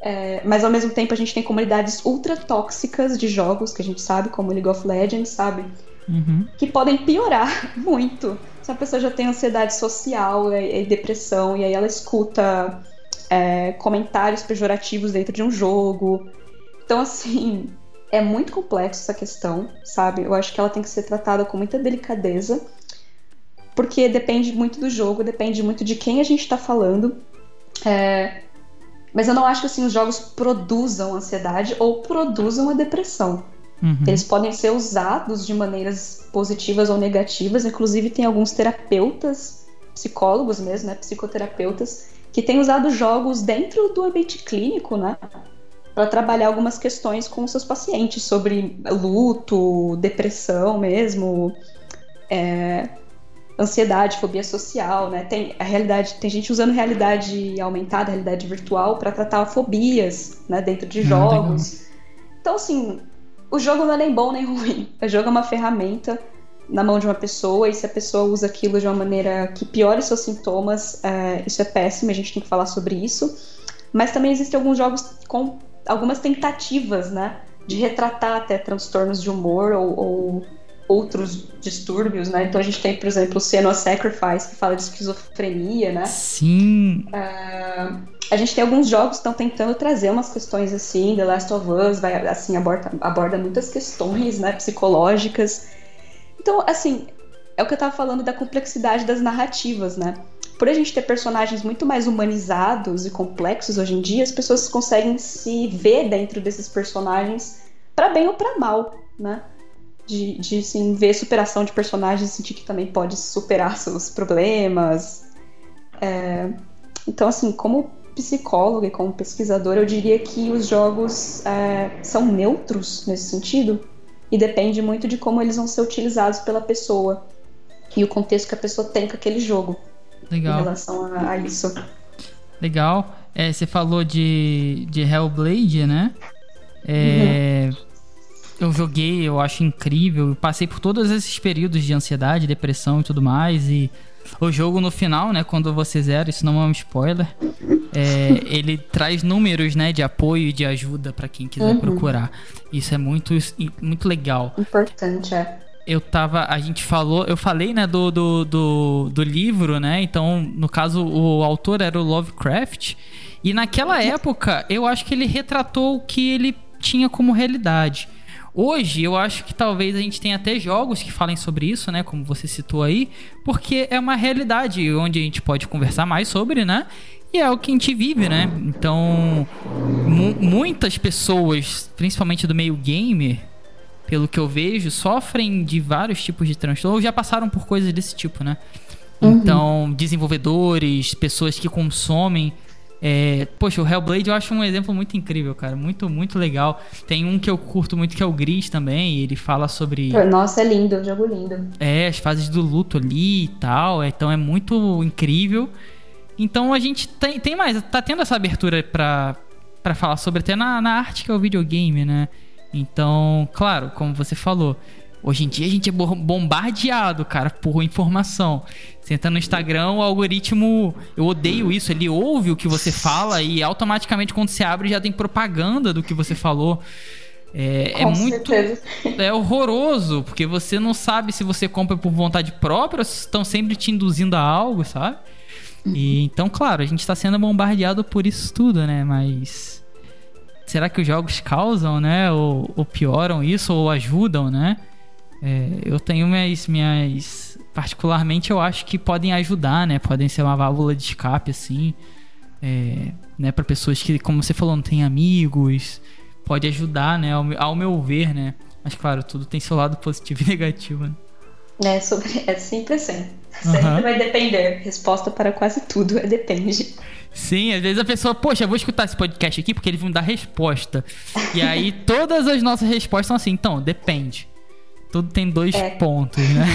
S4: É, mas ao mesmo tempo a gente tem comunidades ultra tóxicas de jogos que a gente sabe, como League of Legends, sabe?
S3: Uhum.
S4: Que podem piorar muito se a pessoa já tem ansiedade social e, e depressão e aí ela escuta é, comentários pejorativos dentro de um jogo. Então, assim, é muito complexo essa questão, sabe? Eu acho que ela tem que ser tratada com muita delicadeza porque depende muito do jogo, depende muito de quem a gente está falando. É... Mas eu não acho que assim, os jogos produzam ansiedade ou produzam a depressão. Uhum. Eles podem ser usados de maneiras positivas ou negativas. Inclusive, tem alguns terapeutas, psicólogos mesmo, né, psicoterapeutas, que têm usado jogos dentro do ambiente clínico, né, para trabalhar algumas questões com seus pacientes sobre luto, depressão mesmo. É, ansiedade, fobia social, né? Tem a realidade, tem gente usando realidade aumentada, realidade virtual para tratar fobias, né, dentro de jogos. então assim, o jogo não é nem bom nem ruim. O jogo é uma ferramenta na mão de uma pessoa e se a pessoa usa aquilo de uma maneira que piore seus sintomas, é, isso é péssimo. A gente tem que falar sobre isso. Mas também existem alguns jogos com algumas tentativas, né, de retratar até transtornos de humor ou, ou outros distúrbios, né? Então a gente tem, por exemplo, o Senua Sacrifice, que fala de esquizofrenia, né?
S3: Sim.
S4: Uh, a gente tem alguns jogos que estão tentando trazer umas questões assim, The Last of Us vai, assim, aborda, aborda muitas questões, né, psicológicas. Então, assim, é o que eu tava falando da complexidade das narrativas, né? Por a gente ter personagens muito mais humanizados e complexos hoje em dia, as pessoas conseguem se ver dentro desses personagens para bem ou para mal, né? De, de assim, ver superação de personagens, sentir que também pode superar seus problemas. É, então, assim, como psicóloga e como pesquisadora, eu diria que os jogos é, são neutros nesse sentido e depende muito de como eles vão ser utilizados pela pessoa e o contexto que a pessoa tem com aquele jogo
S3: Legal.
S4: em relação a, a isso.
S3: Legal. É, você falou de, de Hellblade, né? É, uhum eu joguei, eu acho incrível. Eu passei por todos esses períodos de ansiedade, depressão e tudo mais. E o jogo no final, né, quando você zera, isso não é um spoiler, é, ele traz números, né, de apoio e de ajuda para quem quiser uhum. procurar. Isso é muito, muito legal.
S4: Importante, é.
S3: Eu tava, a gente falou, eu falei, né, do, do, do, do livro, né, então, no caso, o autor era o Lovecraft, e naquela época, eu acho que ele retratou o que ele tinha como realidade. Hoje, eu acho que talvez a gente tenha até jogos que falem sobre isso, né? Como você citou aí, porque é uma realidade onde a gente pode conversar mais sobre, né? E é o que a gente vive, né? Então, mu muitas pessoas, principalmente do meio gamer, pelo que eu vejo, sofrem de vários tipos de transtorno ou já passaram por coisas desse tipo, né? Uhum. Então, desenvolvedores, pessoas que consomem é, poxa, o Hellblade eu acho um exemplo muito incrível, cara. Muito, muito legal. Tem um que eu curto muito que é o Gris também. ele fala sobre.
S4: Nossa, é lindo, um jogo lindo.
S3: É, as fases do luto ali e tal. Então é muito incrível. Então a gente tem, tem mais, tá tendo essa abertura pra, pra falar sobre até na, na arte que é o videogame, né? Então, claro, como você falou, Hoje em dia a gente é bombardeado, cara, por informação. Você entra no Instagram, o algoritmo. Eu odeio isso. Ele ouve o que você fala e automaticamente, quando você abre, já tem propaganda do que você falou. É, é muito. Certeza. É horroroso, porque você não sabe se você compra por vontade própria ou se estão sempre te induzindo a algo, sabe? E então, claro, a gente está sendo bombardeado por isso tudo, né? Mas. Será que os jogos causam, né? Ou, ou pioram isso, ou ajudam, né? É, eu tenho minhas, minhas. Particularmente, eu acho que podem ajudar, né? Podem ser uma válvula de escape, assim. É, né? Para pessoas que, como você falou, não têm amigos. Pode ajudar, né? Ao, ao, meu ver, né? Mas, claro, tudo tem seu lado positivo e negativo, né?
S4: É, sobre, é sempre assim. Sempre uhum. vai depender. Resposta para quase tudo é depende.
S3: Sim, às vezes a pessoa, poxa, vou escutar esse podcast aqui porque eles vão dar resposta. E aí todas as nossas respostas são assim, então, depende. Tudo tem dois é. pontos, né?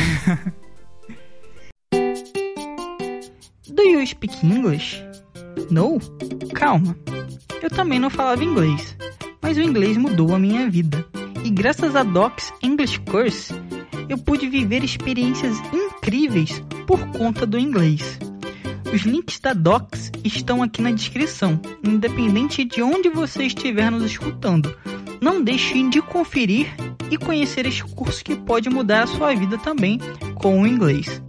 S3: Do you speak English? No? Calma. Eu também não falava inglês, mas o inglês mudou a minha vida. E graças a Docs English Course, eu pude viver experiências incríveis por conta do inglês. Os links da Docs estão aqui na descrição, independente de onde você estiver nos escutando. Não deixe de conferir e conhecer este curso que pode mudar a sua vida também com o inglês.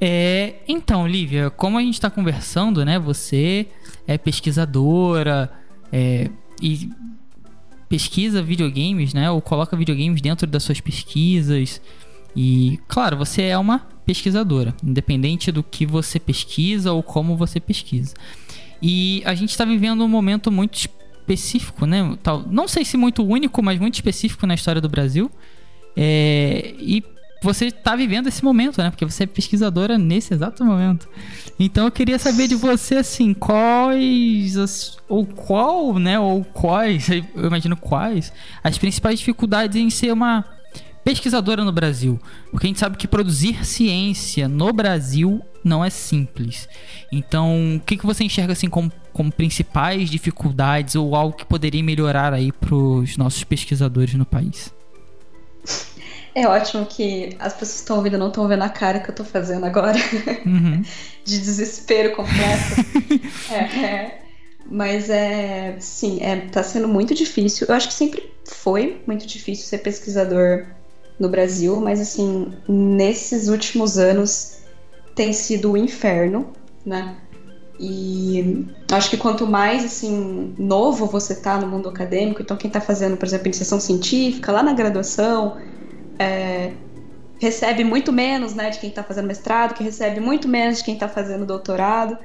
S3: É, então, Lívia, como a gente está conversando, né? Você é pesquisadora é, e pesquisa videogames, né? Ou coloca videogames dentro das suas pesquisas. E, claro, você é uma pesquisadora, independente do que você pesquisa ou como você pesquisa. E a gente está vivendo um momento muito específico, né? Tal, não sei se muito único, mas muito específico na história do Brasil. É, e você está vivendo esse momento, né? Porque você é pesquisadora nesse exato momento. Então eu queria saber de você, assim, quais, as, ou qual, né? Ou quais, eu imagino quais, as principais dificuldades em ser uma pesquisadora no Brasil. Porque a gente sabe que produzir ciência no Brasil não é simples. Então, o que, que você enxerga assim como, como principais dificuldades ou algo que poderia melhorar aí para os nossos pesquisadores no país?
S4: É ótimo que as pessoas que estão ouvindo não estão vendo a cara que eu estou fazendo agora. Uhum. De desespero completo. é, é, mas é. Sim, é, tá sendo muito difícil. Eu acho que sempre foi muito difícil ser pesquisador no Brasil, mas assim, nesses últimos anos tem sido o um inferno, né? E acho que quanto mais assim novo você tá no mundo acadêmico, então quem tá fazendo, por exemplo, iniciação científica lá na graduação, é, recebe muito menos, né, de quem tá fazendo mestrado, que recebe muito menos de quem tá fazendo doutorado.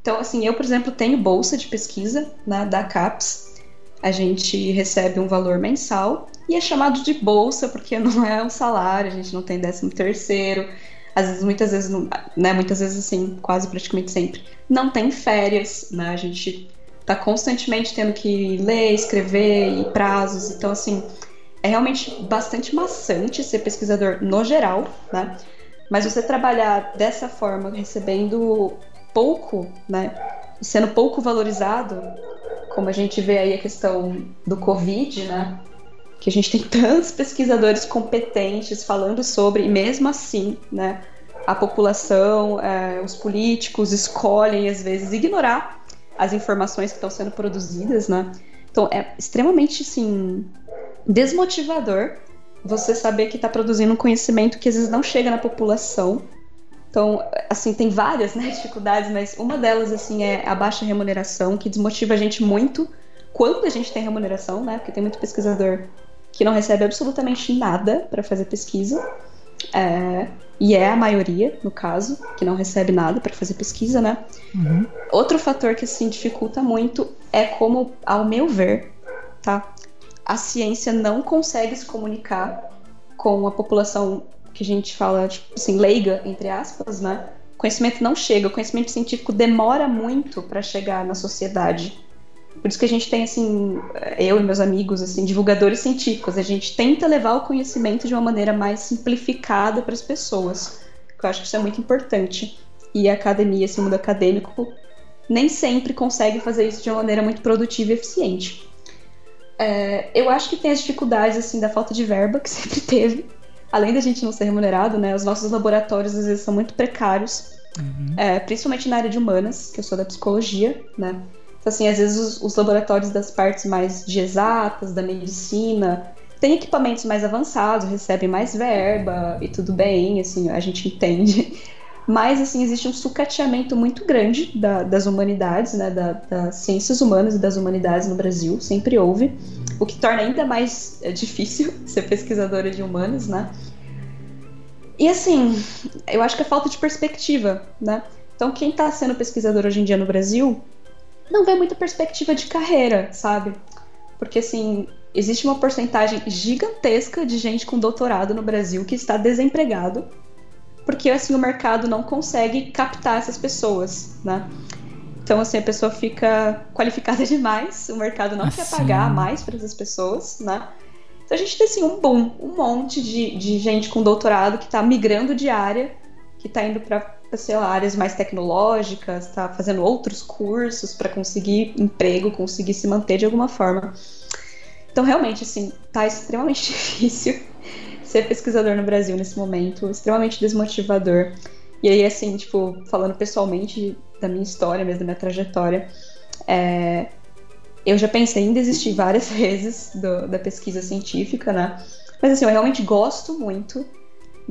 S4: Então, assim, eu, por exemplo, tenho bolsa de pesquisa né, da CAPES. A gente recebe um valor mensal e é chamado de bolsa porque não é um salário, a gente não tem décimo terceiro, às vezes, muitas vezes, né, muitas vezes assim, quase praticamente sempre, não tem férias, né, a gente tá constantemente tendo que ler, escrever e prazos, então assim, é realmente bastante maçante ser pesquisador no geral, né, mas você trabalhar dessa forma, recebendo pouco, né, e sendo pouco valorizado, como a gente vê aí a questão do Covid, né, que a gente tem tantos pesquisadores competentes falando sobre, e mesmo assim, né, a população, é, os políticos escolhem, às vezes, ignorar as informações que estão sendo produzidas, né? Então, é extremamente, assim, desmotivador você saber que está produzindo um conhecimento que às vezes não chega na população. Então, assim, tem várias né, dificuldades, mas uma delas, assim, é a baixa remuneração, que desmotiva a gente muito quando a gente tem remuneração, né? Porque tem muito pesquisador que não recebe absolutamente nada para fazer pesquisa. É, e é a maioria, no caso, que não recebe nada para fazer pesquisa, né? Uhum. Outro fator que assim dificulta muito é como, ao meu ver, tá? A ciência não consegue se comunicar com a população que a gente fala, tipo assim, leiga, entre aspas, né? O conhecimento não chega, o conhecimento científico demora muito para chegar na sociedade. Por isso que a gente tem, assim, eu e meus amigos, assim, divulgadores científicos, a gente tenta levar o conhecimento de uma maneira mais simplificada para as pessoas. Eu acho que isso é muito importante. E a academia, esse mundo acadêmico, nem sempre consegue fazer isso de uma maneira muito produtiva e eficiente. É, eu acho que tem as dificuldades, assim, da falta de verba, que sempre teve. Além da gente não ser remunerado, né? Os nossos laboratórios, às vezes, são muito precários. Uhum. É, principalmente na área de humanas, que eu sou da psicologia, né? Então, assim, às vezes os, os laboratórios das partes mais de exatas, da medicina, têm equipamentos mais avançados, recebem mais verba e tudo bem, assim, a gente entende. Mas, assim, existe um sucateamento muito grande da, das humanidades, né, da, das ciências humanas e das humanidades no Brasil, sempre houve, o que torna ainda mais é, difícil ser pesquisadora de humanas, né? E, assim, eu acho que é falta de perspectiva, né? Então, quem está sendo pesquisador hoje em dia no Brasil não vê muita perspectiva de carreira, sabe? Porque, assim, existe uma porcentagem gigantesca de gente com doutorado no Brasil que está desempregado porque assim o mercado não consegue captar essas pessoas, né? Então assim a pessoa fica qualificada demais, o mercado não assim. quer pagar mais para essas pessoas, né? Então a gente tem assim um boom, um monte de, de gente com doutorado que está migrando de área, que está indo para sei lá, áreas mais tecnológicas, está fazendo outros cursos para conseguir emprego, conseguir se manter de alguma forma. Então realmente assim tá extremamente difícil ser pesquisador no Brasil nesse momento, extremamente desmotivador. E aí, assim, tipo, falando pessoalmente da minha história, mesmo da minha trajetória, é, eu já pensei em desistir várias vezes do, da pesquisa científica, né? Mas assim, eu realmente gosto muito,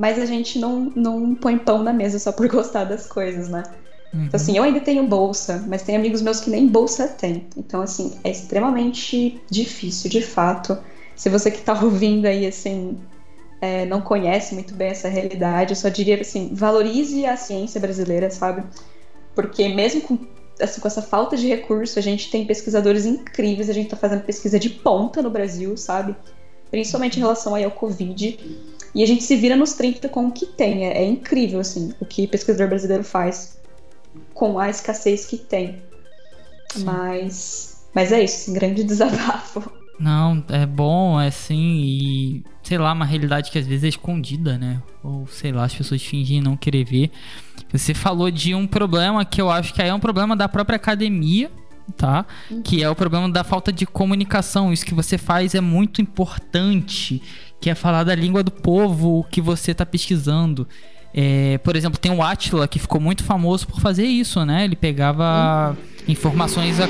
S4: mas a gente não, não põe pão na mesa só por gostar das coisas, né? Uhum. Então, assim, eu ainda tenho bolsa, mas tem amigos meus que nem bolsa têm. Então, assim, é extremamente difícil, de fato. Se você que tá ouvindo aí, assim, é, não conhece muito bem essa realidade, eu só diria assim, valorize a ciência brasileira, sabe? Porque mesmo com, assim, com essa falta de recurso, a gente tem pesquisadores incríveis, a gente está fazendo pesquisa de ponta no Brasil, sabe? Principalmente em relação aí ao Covid. E a gente se vira nos 30 com o que tem. É, é incrível, assim, o que pesquisador brasileiro faz com a escassez que tem. Mas, mas é isso, um grande desabafo.
S3: Não, é bom, é assim, e sei lá, uma realidade que às vezes é escondida, né? Ou sei lá, as pessoas fingem não querer ver. Você falou de um problema que eu acho que aí é um problema da própria academia, tá? Uhum. Que é o problema da falta de comunicação. Isso que você faz é muito importante, que é falar da língua do povo que você está pesquisando. É, por exemplo, tem o Atila que ficou muito famoso por fazer isso, né? Ele pegava informações. A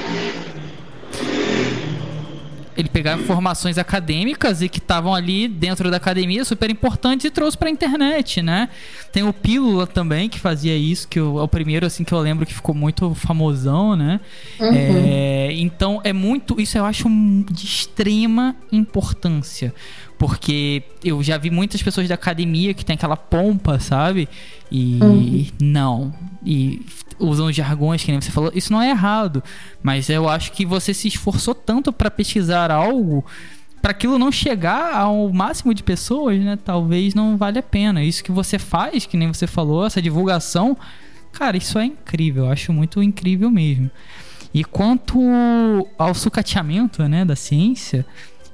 S3: ele pegava informações acadêmicas e que estavam ali dentro da academia super importantes e trouxe para a internet, né? Tem o Pílula também que fazia isso, que eu, é o primeiro assim que eu lembro que ficou muito famosão, né? Uhum. É, então é muito, isso eu acho de extrema importância, porque eu já vi muitas pessoas da academia que tem aquela pompa, sabe? E uhum. não. E usam jargões, que nem você falou. Isso não é errado. Mas eu acho que você se esforçou tanto para pesquisar algo. Para aquilo não chegar ao máximo de pessoas, né? Talvez não vale a pena. Isso que você faz, que nem você falou, essa divulgação, cara, isso é incrível. Eu acho muito incrível mesmo. E quanto ao sucateamento, né, da ciência,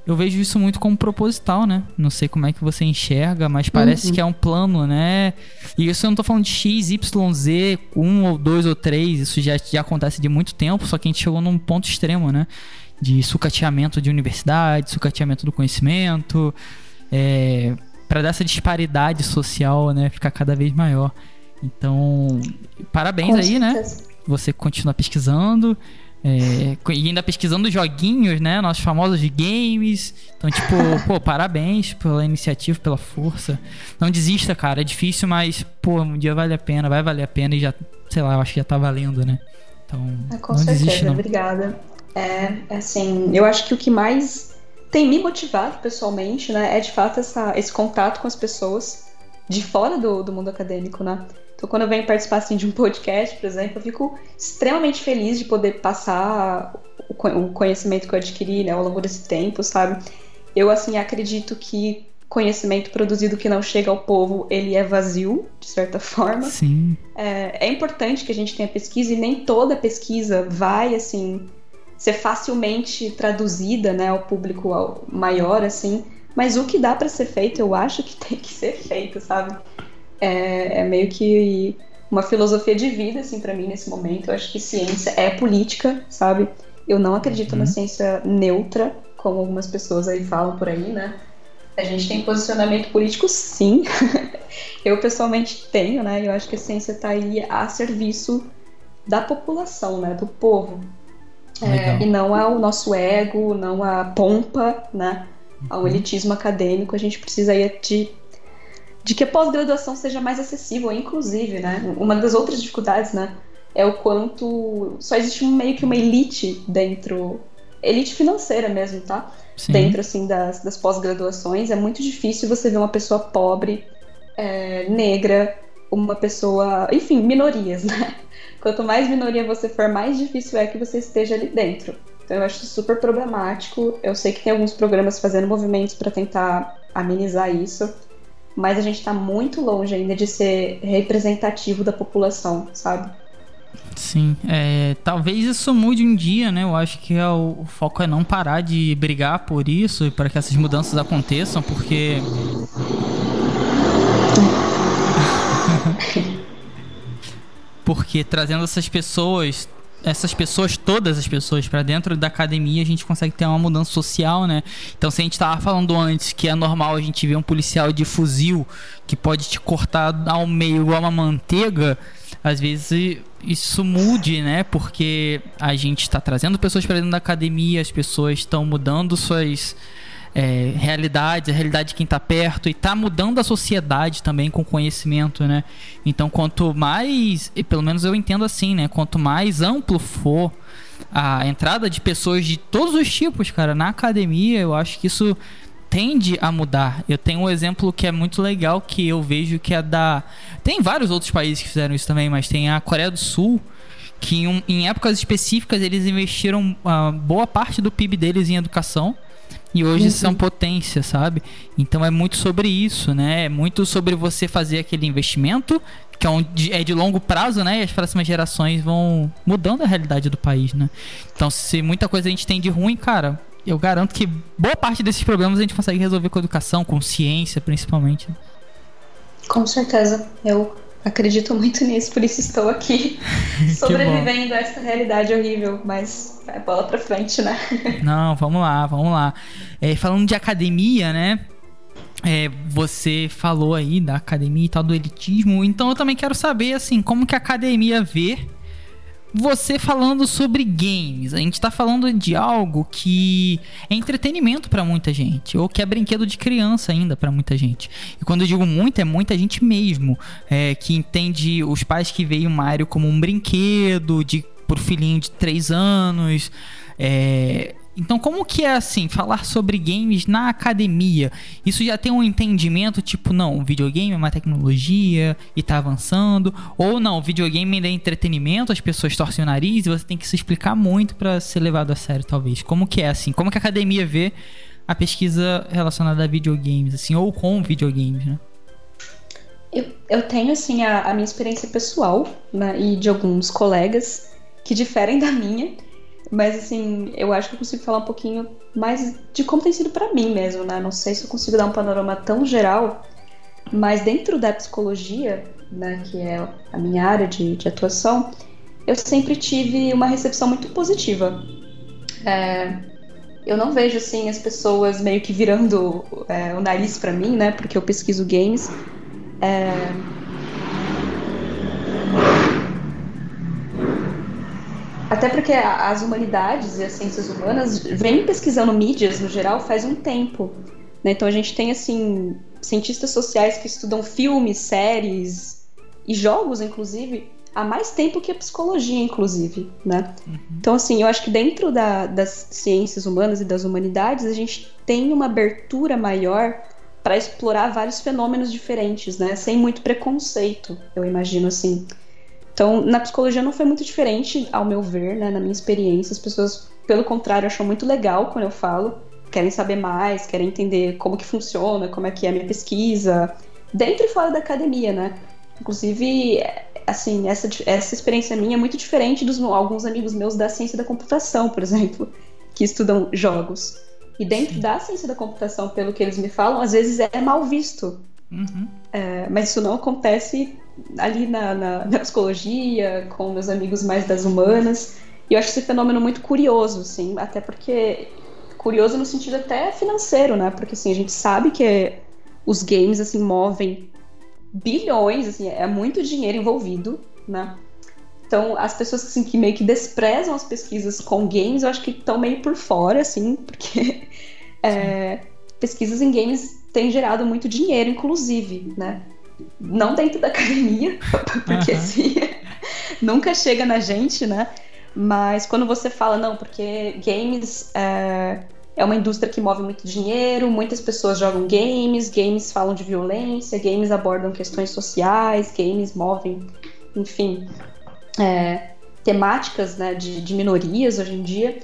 S3: eu vejo isso muito como proposital, né? Não sei como é que você enxerga, mas parece uhum. que é um plano, né? E isso eu não tô falando de X, Y, Z, um ou dois ou três, isso já, já acontece de muito tempo, só que a gente chegou num ponto extremo, né? De sucateamento de universidade, sucateamento do conhecimento, é, para dar essa disparidade social, né? Ficar cada vez maior. Então, parabéns Com aí, né? certeza. né? Você continua pesquisando. É, e ainda pesquisando joguinhos, né? Nossos famosos de games. Então, tipo, pô, parabéns pela iniciativa, pela força. Não desista, cara. É difícil, mas, pô, um dia vale a pena, vai valer a pena e já, sei lá, eu acho que já tá valendo, né? Então,
S4: é, com não certeza, desiste, não. obrigada. É, é, assim, eu acho que o que mais tem me motivado pessoalmente, né, é de fato essa, esse contato com as pessoas de fora do, do mundo acadêmico, né? Então, quando eu venho participar assim, de um podcast, por exemplo, eu fico extremamente feliz de poder passar o conhecimento que eu adquiri né, ao longo desse tempo, sabe? Eu, assim, acredito que conhecimento produzido que não chega ao povo, ele é vazio, de certa forma.
S3: Sim.
S4: É, é importante que a gente tenha pesquisa e nem toda pesquisa vai, assim, ser facilmente traduzida, né, ao público maior, assim. Mas o que dá para ser feito, eu acho que tem que ser feito, sabe? é, é meio que uma filosofia de vida, assim, para mim, nesse momento. Eu acho que ciência é política, sabe? Eu não acredito uhum. na ciência neutra. como algumas pessoas aí falam por aí, né? A gente tem posicionamento político, sim. eu pessoalmente tenho, né? Eu acho que a ciência está aí a serviço da população, né? Do povo. É, e não ao nosso ego, não à pompa, né? Ao elitismo acadêmico. A gente precisa aí de, de que a pós-graduação seja mais acessível, inclusive, né? Uma das outras dificuldades, né? É o quanto só existe meio que uma elite dentro, elite financeira mesmo, tá? Sim. Dentro assim das, das pós-graduações é muito difícil você ver uma pessoa pobre, é, negra, uma pessoa, enfim, minorias, né? Quanto mais minoria você for, mais difícil é que você esteja ali dentro. Então eu acho super problemático. Eu sei que tem alguns programas fazendo movimentos para tentar amenizar isso, mas a gente está muito longe ainda de ser representativo da população, sabe?
S3: Sim, é, talvez isso mude um dia, né? Eu acho que é o, o, foco é não parar de brigar por isso e para que essas mudanças aconteçam, porque porque trazendo essas pessoas, essas pessoas, todas as pessoas para dentro da academia, a gente consegue ter uma mudança social, né? Então, se a gente estava falando antes que é normal a gente ver um policial de fuzil que pode te cortar ao meio igual uma manteiga, às vezes isso mude, né? Porque a gente está trazendo pessoas para dentro da academia, as pessoas estão mudando suas é, realidades, a realidade de quem está perto e está mudando a sociedade também com conhecimento, né? Então, quanto mais, e pelo menos eu entendo assim, né? Quanto mais amplo for a entrada de pessoas de todos os tipos, cara, na academia, eu acho que isso tende a mudar. Eu tenho um exemplo que é muito legal que eu vejo que é da. Tem vários outros países que fizeram isso também, mas tem a Coreia do Sul, que em, em épocas específicas eles investiram uh, boa parte do PIB deles em educação e hoje uhum. são potência, sabe? Então é muito sobre isso, né? É muito sobre você fazer aquele investimento que é, um, é de longo prazo, né? E as próximas gerações vão mudando a realidade do país, né? Então, se muita coisa a gente tem de ruim, cara, eu garanto que boa parte desses problemas a gente consegue resolver com educação, com ciência, principalmente.
S4: Com certeza. Eu acredito muito nisso, por isso estou aqui sobrevivendo a essa realidade horrível, mas é bola pra frente, né?
S3: Não, vamos lá, vamos lá. É, falando de academia, né? É, você falou aí da academia e tal, do elitismo, então eu também quero saber, assim, como que a academia vê você falando sobre games. A gente tá falando de algo que é entretenimento para muita gente, ou que é brinquedo de criança ainda para muita gente. E quando eu digo muito, é muita gente mesmo, é, que entende os pais que veem o Mario como um brinquedo de pro filhinho de 3 anos. É, então, como que é assim, falar sobre games na academia? Isso já tem um entendimento, tipo, não, videogame é uma tecnologia e tá avançando, ou não, videogame ainda é entretenimento, as pessoas torcem o nariz e você tem que se explicar muito para ser levado a sério, talvez. Como que é assim? Como que a academia vê a pesquisa relacionada a videogames, assim, ou com videogames, né?
S4: Eu, eu tenho, assim, a, a minha experiência pessoal né, e de alguns colegas que diferem da minha mas assim, eu acho que eu consigo falar um pouquinho mais de como tem sido para mim mesmo, né? Não sei se eu consigo dar um panorama tão geral, mas dentro da psicologia, né, que é a minha área de, de atuação, eu sempre tive uma recepção muito positiva. É, eu não vejo assim as pessoas meio que virando é, o nariz para mim, né? Porque eu pesquiso games. É, Até porque as humanidades e as ciências humanas vêm pesquisando mídias no geral faz um tempo. Né? Então a gente tem assim cientistas sociais que estudam filmes, séries e jogos, inclusive, há mais tempo que a psicologia, inclusive, né? Uhum. Então, assim, eu acho que dentro da, das ciências humanas e das humanidades, a gente tem uma abertura maior para explorar vários fenômenos diferentes, né? Sem muito preconceito, eu imagino assim. Então, na psicologia não foi muito diferente, ao meu ver, né, na minha experiência. As pessoas, pelo contrário, acham muito legal quando eu falo, querem saber mais, querem entender como que funciona, como é que é a minha pesquisa, dentro e fora da academia, né? Inclusive, assim, essa, essa experiência minha é muito diferente dos alguns amigos meus da ciência da computação, por exemplo, que estudam jogos. E dentro Sim. da ciência da computação, pelo que eles me falam, às vezes é mal visto. Uhum. É, mas isso não acontece ali na, na, na, psicologia, com meus amigos mais das humanas. E eu acho esse fenômeno muito curioso, assim, até porque curioso no sentido até financeiro, né? Porque assim, a gente sabe que os games assim movem bilhões, assim, é muito dinheiro envolvido, né? Então, as pessoas assim, que meio que desprezam as pesquisas com games, eu acho que estão meio por fora, assim, porque é, pesquisas em games têm gerado muito dinheiro, inclusive, né? Não dentro da academia, porque uhum. assim, nunca chega na gente, né? Mas quando você fala, não, porque games é, é uma indústria que move muito dinheiro, muitas pessoas jogam games, games falam de violência, games abordam questões sociais, games movem, enfim, é, temáticas né, de, de minorias hoje em dia.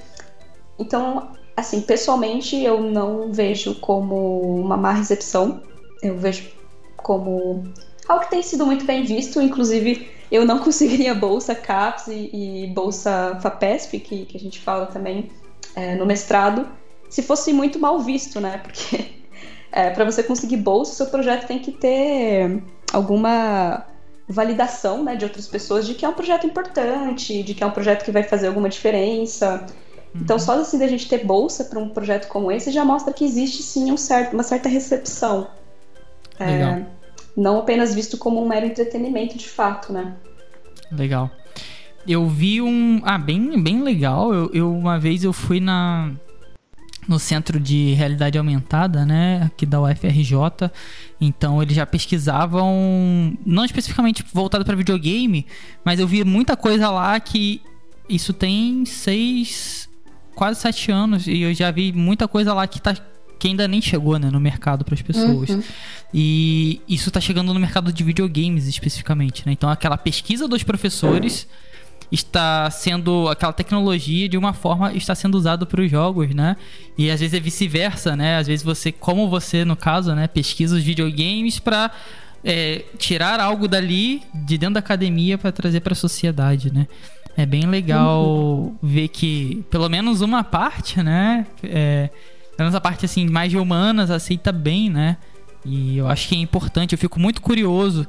S4: Então, assim, pessoalmente eu não vejo como uma má recepção, eu vejo como algo que tem sido muito bem visto, inclusive eu não conseguiria bolsa CAPES e, e bolsa FAPESP, que, que, a gente fala também é, no mestrado, se fosse muito mal visto, né? Porque é, para você conseguir bolsa, seu projeto tem que ter alguma validação né, de outras pessoas de que é um projeto importante, de que é um projeto que vai fazer alguma diferença. Então, uhum. só assim da gente ter bolsa para um projeto como esse já mostra que existe sim um certo, uma certa recepção. É, não apenas visto como um mero entretenimento de fato, né?
S3: Legal. Eu vi um. Ah, bem, bem legal. Eu, eu uma vez eu fui na no Centro de Realidade Aumentada, né, aqui da UFRJ. Então eles já pesquisavam, não especificamente voltado para videogame, mas eu vi muita coisa lá que isso tem seis, quase sete anos e eu já vi muita coisa lá que tá que ainda nem chegou né, no mercado para as pessoas. Uhum. E isso está chegando no mercado de videogames especificamente. Né? Então, aquela pesquisa dos professores está sendo aquela tecnologia de uma forma está sendo usado para os jogos, né? E às vezes é vice-versa, né? Às vezes você, como você no caso, né, pesquisa os videogames para é, tirar algo dali de dentro da academia para trazer para a sociedade, né? É bem legal uhum. ver que pelo menos uma parte, né? É, pelo menos a parte assim mais de humanas aceita bem, né? E eu acho que é importante, eu fico muito curioso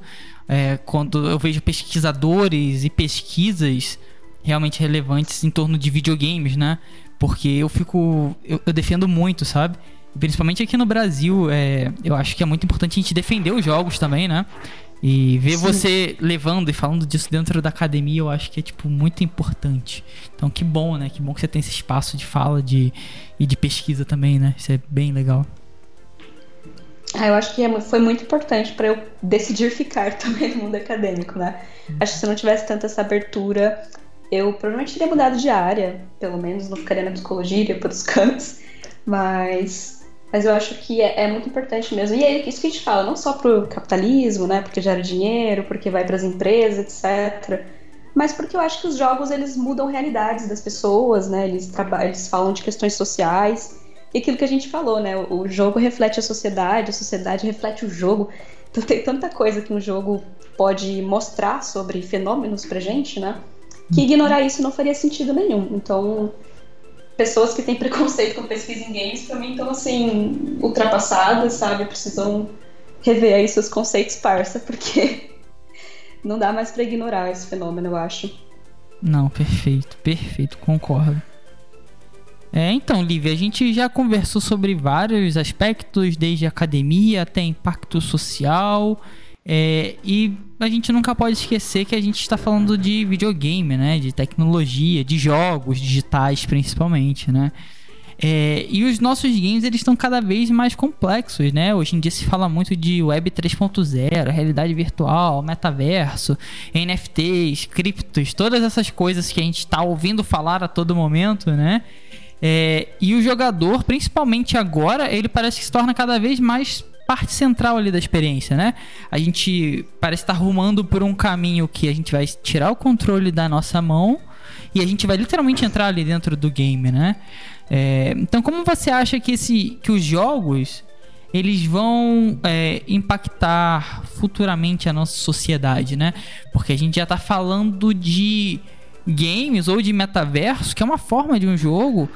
S3: é, quando eu vejo pesquisadores e pesquisas realmente relevantes em torno de videogames, né? Porque eu fico. Eu, eu defendo muito, sabe? Principalmente aqui no Brasil, é, eu acho que é muito importante a gente defender os jogos também, né? E ver Sim. você levando e falando disso dentro da academia, eu acho que é, tipo, muito importante. Então, que bom, né? Que bom que você tem esse espaço de fala de, e de pesquisa também, né? Isso é bem legal.
S4: Ah, eu acho que é foi muito importante para eu decidir ficar também no mundo acadêmico, né? Acho que se eu não tivesse tanta essa abertura, eu provavelmente teria mudado de área, pelo menos não ficaria na psicologia, iria para os cantos, mas, mas eu acho que é, é, muito importante mesmo. E é isso que a gente fala, não só para o capitalismo, né? Porque gera dinheiro, porque vai para as empresas, etc. Mas porque eu acho que os jogos eles mudam realidades das pessoas, né? Eles, eles falam de questões sociais e aquilo que a gente falou, né? O jogo reflete a sociedade, a sociedade reflete o jogo. Então tem tanta coisa que um jogo pode mostrar sobre fenômenos pra gente, né? Que uhum. ignorar isso não faria sentido nenhum. Então, pessoas que têm preconceito com pesquisa em games, pra mim, estão assim, ultrapassadas, sabe? Precisam rever aí seus conceitos parça, porque não dá mais para ignorar esse fenômeno, eu acho.
S3: Não, perfeito, perfeito, concordo. É, então, Lívia, a gente já conversou sobre vários aspectos, desde academia até impacto social. É, e a gente nunca pode esquecer que a gente está falando de videogame, né? De tecnologia, de jogos digitais principalmente, né? É, e os nossos games eles estão cada vez mais complexos, né? Hoje em dia se fala muito de Web 3.0, realidade virtual, metaverso, NFTs, criptos, todas essas coisas que a gente está ouvindo falar a todo momento, né? É, e o jogador, principalmente agora, ele parece que se torna cada vez mais parte central ali da experiência, né? A gente parece estar rumando por um caminho que a gente vai tirar o controle da nossa mão e a gente vai literalmente entrar ali dentro do game, né? É, então, como você acha que, esse, que os jogos eles vão é, impactar futuramente a nossa sociedade, né? Porque a gente já está falando de games ou de metaverso, que é uma forma de um jogo,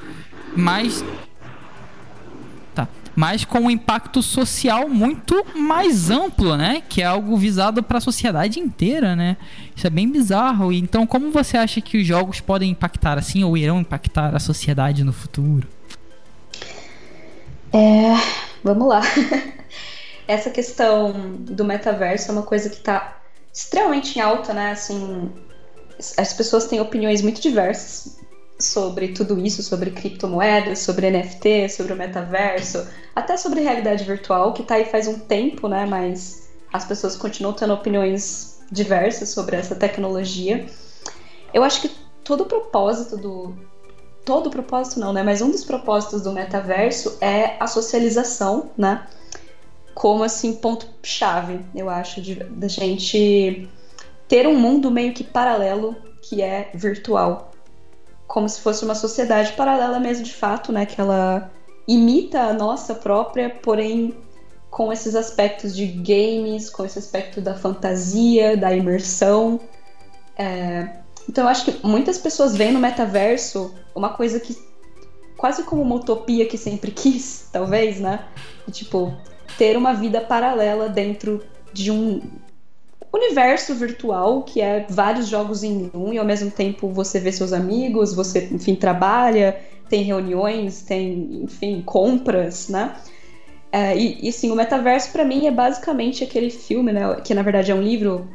S3: mas tá, mas com um impacto social muito mais amplo, né? Que é algo visado para a sociedade inteira, né? Isso é bem bizarro. Então, como você acha que os jogos podem impactar assim ou irão impactar a sociedade no futuro?
S4: É, vamos lá. Essa questão do metaverso é uma coisa que está extremamente em alta, né? Assim, as pessoas têm opiniões muito diversas sobre tudo isso, sobre criptomoedas, sobre NFT, sobre o metaverso, até sobre realidade virtual, que está aí faz um tempo, né? Mas as pessoas continuam tendo opiniões diversas sobre essa tecnologia. Eu acho que todo o propósito do. Todo o propósito não, né? Mas um dos propósitos do metaverso é a socialização, né? Como assim, ponto-chave, eu acho, da gente ter um mundo meio que paralelo que é virtual. Como se fosse uma sociedade paralela mesmo de fato, né? Que ela imita a nossa própria, porém com esses aspectos de games, com esse aspecto da fantasia, da imersão. É... Então eu acho que muitas pessoas veem no metaverso uma coisa que quase como uma utopia que sempre quis, talvez, né? Tipo, ter uma vida paralela dentro de um universo virtual que é vários jogos em um e ao mesmo tempo você vê seus amigos, você, enfim, trabalha, tem reuniões, tem, enfim, compras, né? É, e, e sim, o metaverso para mim é basicamente aquele filme, né? Que na verdade é um livro,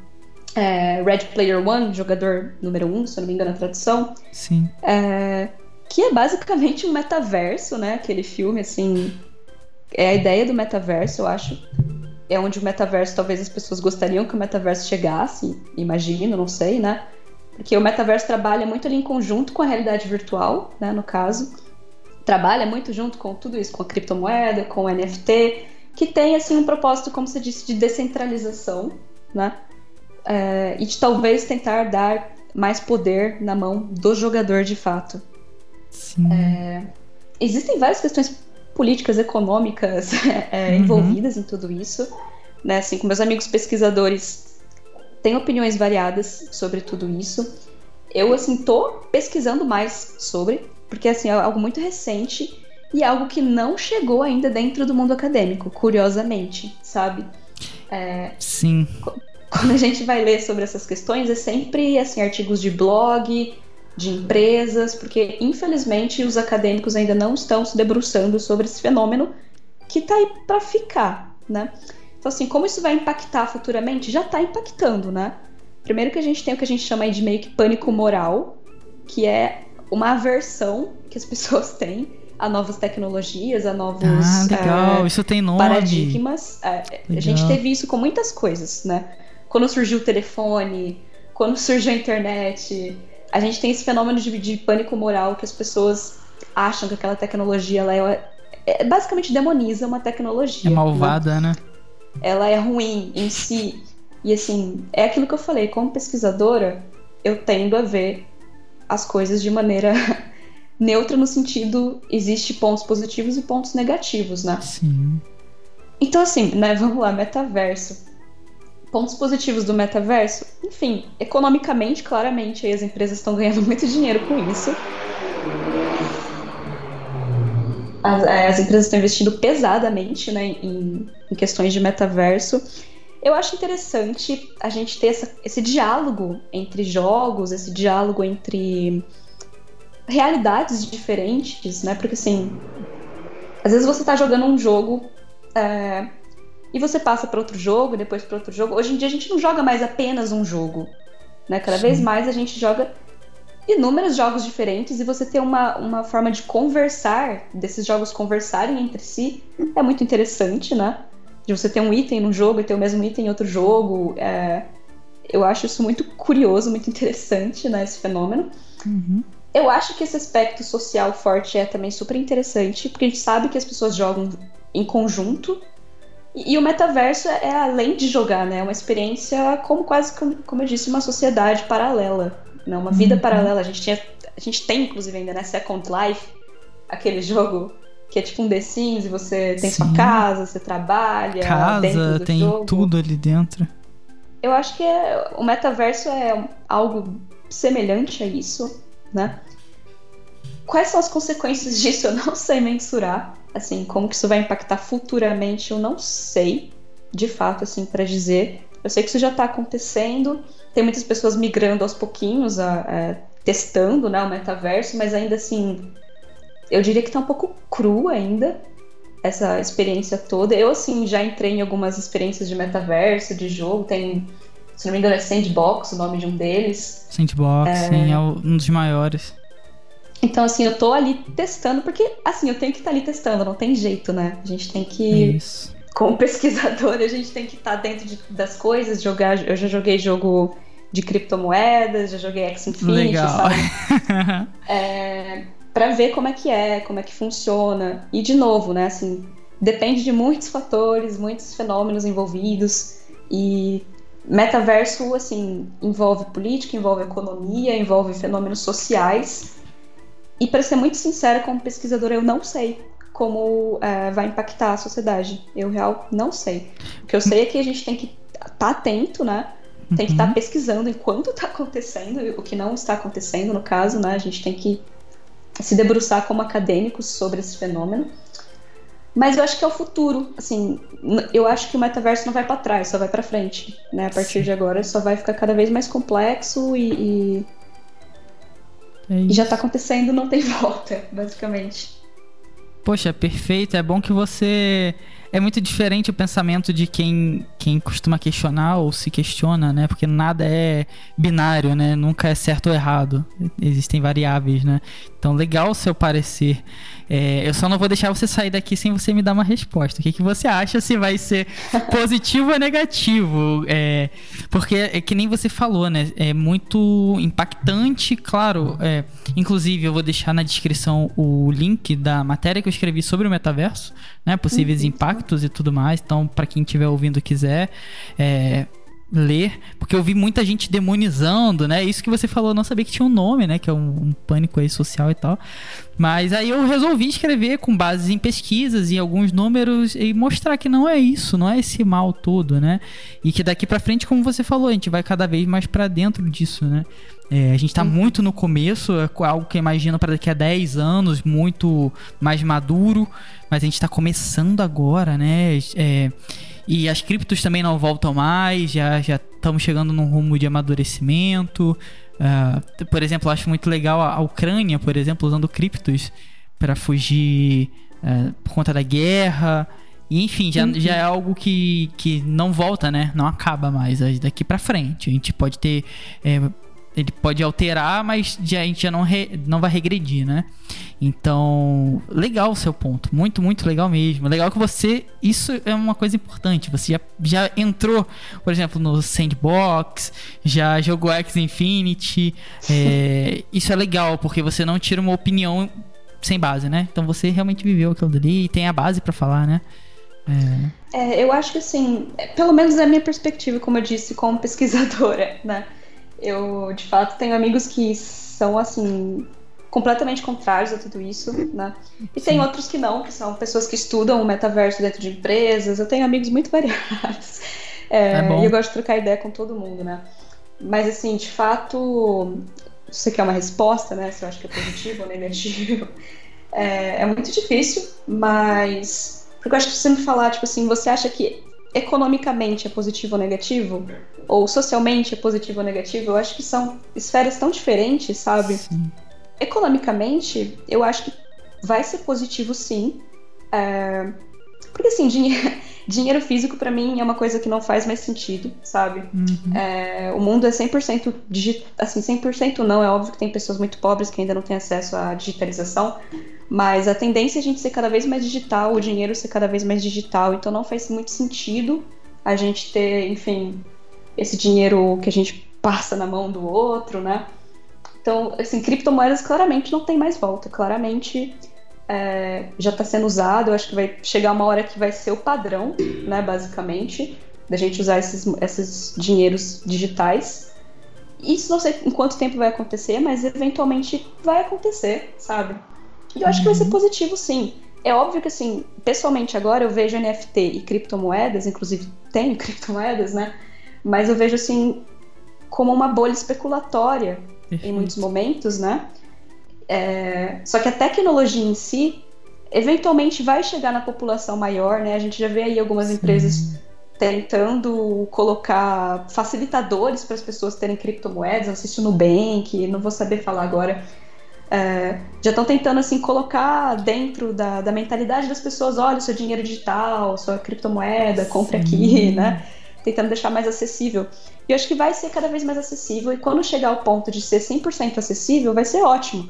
S4: é, Red Player One, jogador número um, se eu não me engano a tradução.
S3: Sim.
S4: É, que é basicamente um metaverso, né? Aquele filme, assim. É a ideia do metaverso, eu acho é onde o metaverso talvez as pessoas gostariam que o metaverso chegasse, imagino, não sei, né? Porque o metaverso trabalha muito ali em conjunto com a realidade virtual, né, no caso. Trabalha muito junto com tudo isso, com a criptomoeda, com o NFT, que tem assim um propósito, como você disse, de descentralização, né? É, e de talvez tentar dar mais poder na mão do jogador de fato.
S3: Sim.
S4: É, existem várias questões políticas econômicas é, uhum. envolvidas em tudo isso. Né? Assim, com meus amigos pesquisadores, têm opiniões variadas sobre tudo isso. Eu, assim, tô pesquisando mais sobre, porque, assim, é algo muito recente e é algo que não chegou ainda dentro do mundo acadêmico, curiosamente, sabe?
S3: É, Sim.
S4: Quando a gente vai ler sobre essas questões, é sempre, assim, artigos de blog, de empresas, porque infelizmente os acadêmicos ainda não estão se debruçando sobre esse fenômeno que está aí para ficar, né? Então assim, como isso vai impactar futuramente? Já está impactando, né? Primeiro que a gente tem o que a gente chama de meio que pânico moral, que é uma aversão que as pessoas têm a novas tecnologias, a novos
S3: ah, legal. É, isso tem nome.
S4: paradigmas. É, a gente teve isso com muitas coisas, né? Quando surgiu o telefone, quando surgiu a internet, a gente tem esse fenômeno de, de pânico moral que as pessoas acham que aquela tecnologia ela é, é basicamente demoniza uma tecnologia.
S3: É malvada, né? né?
S4: Ela é ruim em si. E assim, é aquilo que eu falei, como pesquisadora, eu tendo a ver as coisas de maneira neutra no sentido existe pontos positivos e pontos negativos, né?
S3: Sim.
S4: Então assim, né, vamos lá, metaverso pontos positivos do metaverso, enfim, economicamente, claramente, as empresas estão ganhando muito dinheiro com isso. As, é, as empresas estão investindo pesadamente né, em, em, questões de metaverso. Eu acho interessante a gente ter essa, esse diálogo entre jogos, esse diálogo entre realidades diferentes, né? Porque assim, às vezes você está jogando um jogo é, e você passa para outro jogo, depois para outro jogo. Hoje em dia a gente não joga mais apenas um jogo, né? Cada Sim. vez mais a gente joga inúmeros jogos diferentes e você ter uma, uma forma de conversar, desses jogos conversarem entre si, é muito interessante, né? De você ter um item num jogo e ter o mesmo item em outro jogo. É... Eu acho isso muito curioso, muito interessante, né? Esse fenômeno.
S3: Uhum.
S4: Eu acho que esse aspecto social forte é também super interessante, porque a gente sabe que as pessoas jogam em conjunto e, o metaverso é, além de jogar, né? É uma experiência como quase, como, eu disse, uma sociedade paralela, né? Uma vida uhum. paralela. A gente tinha, a gente tem inclusive ainda, né? Second Life, aquele jogo que é tipo um The Sims, e você tem Sim. sua casa, você trabalha,
S3: casa, tem
S4: jogo.
S3: tudo ali dentro.
S4: Eu acho que é, o metaverso é algo semelhante a isso, né? Quais são as consequências disso? Eu não sei mensurar. Assim, como que isso vai impactar futuramente, eu não sei, de fato, assim, para dizer. Eu sei que isso já está acontecendo, tem muitas pessoas migrando aos pouquinhos, a, a, testando né, o metaverso, mas ainda assim, eu diria que está um pouco cru ainda. essa experiência toda. Eu, assim, já entrei em algumas experiências de metaverso, de jogo. Tem, se não me engano, é Sandbox o nome de um deles.
S3: Sandbox, é... sim, é um dos maiores.
S4: Então, assim, eu tô ali testando, porque, assim, eu tenho que estar tá ali testando, não tem jeito, né? A gente tem que. Isso. Como pesquisador, a gente tem que estar tá dentro de, das coisas, jogar. Eu já joguei jogo de criptomoedas, já joguei X Infinity, Legal. sabe? é, para ver como é que é, como é que funciona. E de novo, né, assim, depende de muitos fatores, muitos fenômenos envolvidos e metaverso assim envolve política, envolve economia, envolve fenômenos sociais e para ser muito sincera, como pesquisadora, eu não sei como é, vai impactar a sociedade. Eu real não sei. O que eu sei é que a gente tem que estar tá atento, né? Tem que estar tá uhum. pesquisando enquanto está acontecendo, o que não está acontecendo, no caso, né? A gente tem que se debruçar como acadêmicos sobre esse fenômeno. Mas eu acho que é o futuro. Assim, eu acho que o metaverso não vai para trás, só vai para frente. Né? A partir Sim. de agora, só vai ficar cada vez mais complexo e, e é e já está acontecendo, não tem volta, basicamente.
S3: Poxa, perfeito. É bom que você. É muito diferente o pensamento de quem, quem costuma questionar ou se questiona, né? Porque nada é binário, né? Nunca é certo ou errado. Existem variáveis, né? Então, legal o seu parecer. É, eu só não vou deixar você sair daqui sem você me dar uma resposta. O que, que você acha se vai ser positivo ou negativo? É, porque é que nem você falou, né? É muito impactante, claro. É, inclusive, eu vou deixar na descrição o link da matéria que eu escrevi sobre o metaverso, né? Possíveis uhum. impactos e tudo mais. Então, para quem estiver ouvindo quiser, é, ler, porque eu vi muita gente demonizando, né? Isso que você falou, não sabia que tinha um nome, né? Que é um, um, pânico aí social e tal. Mas aí eu resolvi escrever com base em pesquisas e alguns números e mostrar que não é isso, não é esse mal todo, né? E que daqui para frente, como você falou, a gente vai cada vez mais para dentro disso, né? É, a gente está muito no começo, é algo que eu imagino para daqui a 10 anos, muito mais maduro, mas a gente está começando agora, né? É, e as criptos também não voltam mais, já estamos chegando num rumo de amadurecimento. Uh, por exemplo, eu acho muito legal a, a Ucrânia, por exemplo, usando criptos para fugir uh, por conta da guerra. E, enfim, já, uhum. já é algo que, que não volta, né? Não acaba mais daqui para frente. A gente pode ter é, ele pode alterar, mas já, a gente já não, re, não vai regredir, né? Então, legal o seu ponto. Muito, muito legal mesmo. Legal que você. Isso é uma coisa importante. Você já, já entrou, por exemplo, no Sandbox, já jogou X Infinity. É, isso é legal, porque você não tira uma opinião sem base, né? Então você realmente viveu aquilo dali e tem a base para falar, né?
S4: É. é, eu acho que assim, pelo menos é a minha perspectiva, como eu disse, como pesquisadora, né? Eu, de fato, tenho amigos que são, assim, completamente contrários a tudo isso, né? E Sim. tem outros que não, que são pessoas que estudam o metaverso dentro de empresas. Eu tenho amigos muito variados. É, é e eu gosto de trocar ideia com todo mundo, né? Mas, assim, de fato, se você quer uma resposta, né? Se eu acho que é positivo ou negativo, é, é muito difícil, mas. Porque eu acho que você me falar, tipo assim, você acha que economicamente é positivo ou negativo, ou socialmente é positivo ou negativo, eu acho que são esferas tão diferentes, sabe? Sim. Economicamente, eu acho que vai ser positivo sim. É... Porque assim, dinheiro, dinheiro físico para mim é uma coisa que não faz mais sentido, sabe? Uhum. É... O mundo é 100% digital, assim, 100% não, é óbvio que tem pessoas muito pobres que ainda não têm acesso à digitalização, mas a tendência é a gente ser cada vez mais digital, o dinheiro ser cada vez mais digital, então não faz muito sentido a gente ter, enfim, esse dinheiro que a gente passa na mão do outro, né? Então, assim, criptomoedas claramente não tem mais volta, claramente é, já está sendo usado, eu acho que vai chegar uma hora que vai ser o padrão, né, basicamente, da gente usar esses, esses dinheiros digitais. Isso não sei em quanto tempo vai acontecer, mas eventualmente vai acontecer, sabe? E eu acho que vai ser uhum. positivo, sim. É óbvio que, assim, pessoalmente agora eu vejo NFT e criptomoedas, inclusive tenho criptomoedas, né? Mas eu vejo, assim, como uma bolha especulatória Perfeito. em muitos momentos, né? É... Só que a tecnologia em si, eventualmente vai chegar na população maior, né? A gente já vê aí algumas sim. empresas tentando colocar facilitadores para as pessoas terem criptomoedas, não sei se o Nubank, não vou saber falar agora é, já estão tentando assim colocar dentro da, da mentalidade das pessoas, olha, seu dinheiro digital, sua criptomoeda, compre aqui, né? Tentando deixar mais acessível. E eu acho que vai ser cada vez mais acessível, e quando chegar ao ponto de ser 100% acessível, vai ser ótimo,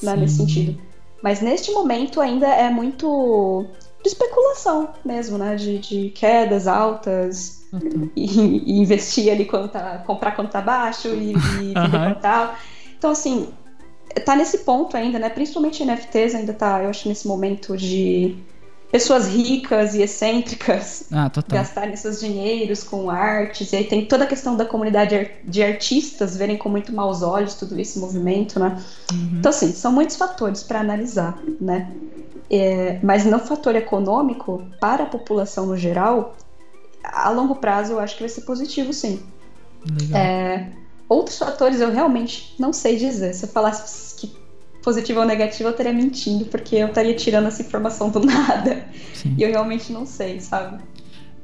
S4: né, nesse sentido. Mas neste momento ainda é muito de especulação mesmo, né? De, de quedas altas uhum. e, e, investir ali quando tá. comprar quando tá baixo e, e vender uhum. quando tá. Então, assim, tá nesse ponto ainda, né? Principalmente NFTs ainda tá, eu acho, nesse momento de pessoas ricas e excêntricas
S3: ah,
S4: gastarem seus dinheiros com artes. E aí tem toda a questão da comunidade de artistas verem com muito maus olhos tudo esse movimento, né? Uhum. Então, assim, são muitos fatores para analisar, né? É, mas no fator econômico, para a população no geral, a longo prazo eu acho que vai ser positivo, sim. É, outros fatores eu realmente não sei dizer. Se eu falasse que positivo ou negativo, eu estaria mentindo, porque eu estaria tirando essa informação do nada. Sim. E eu realmente não sei, sabe?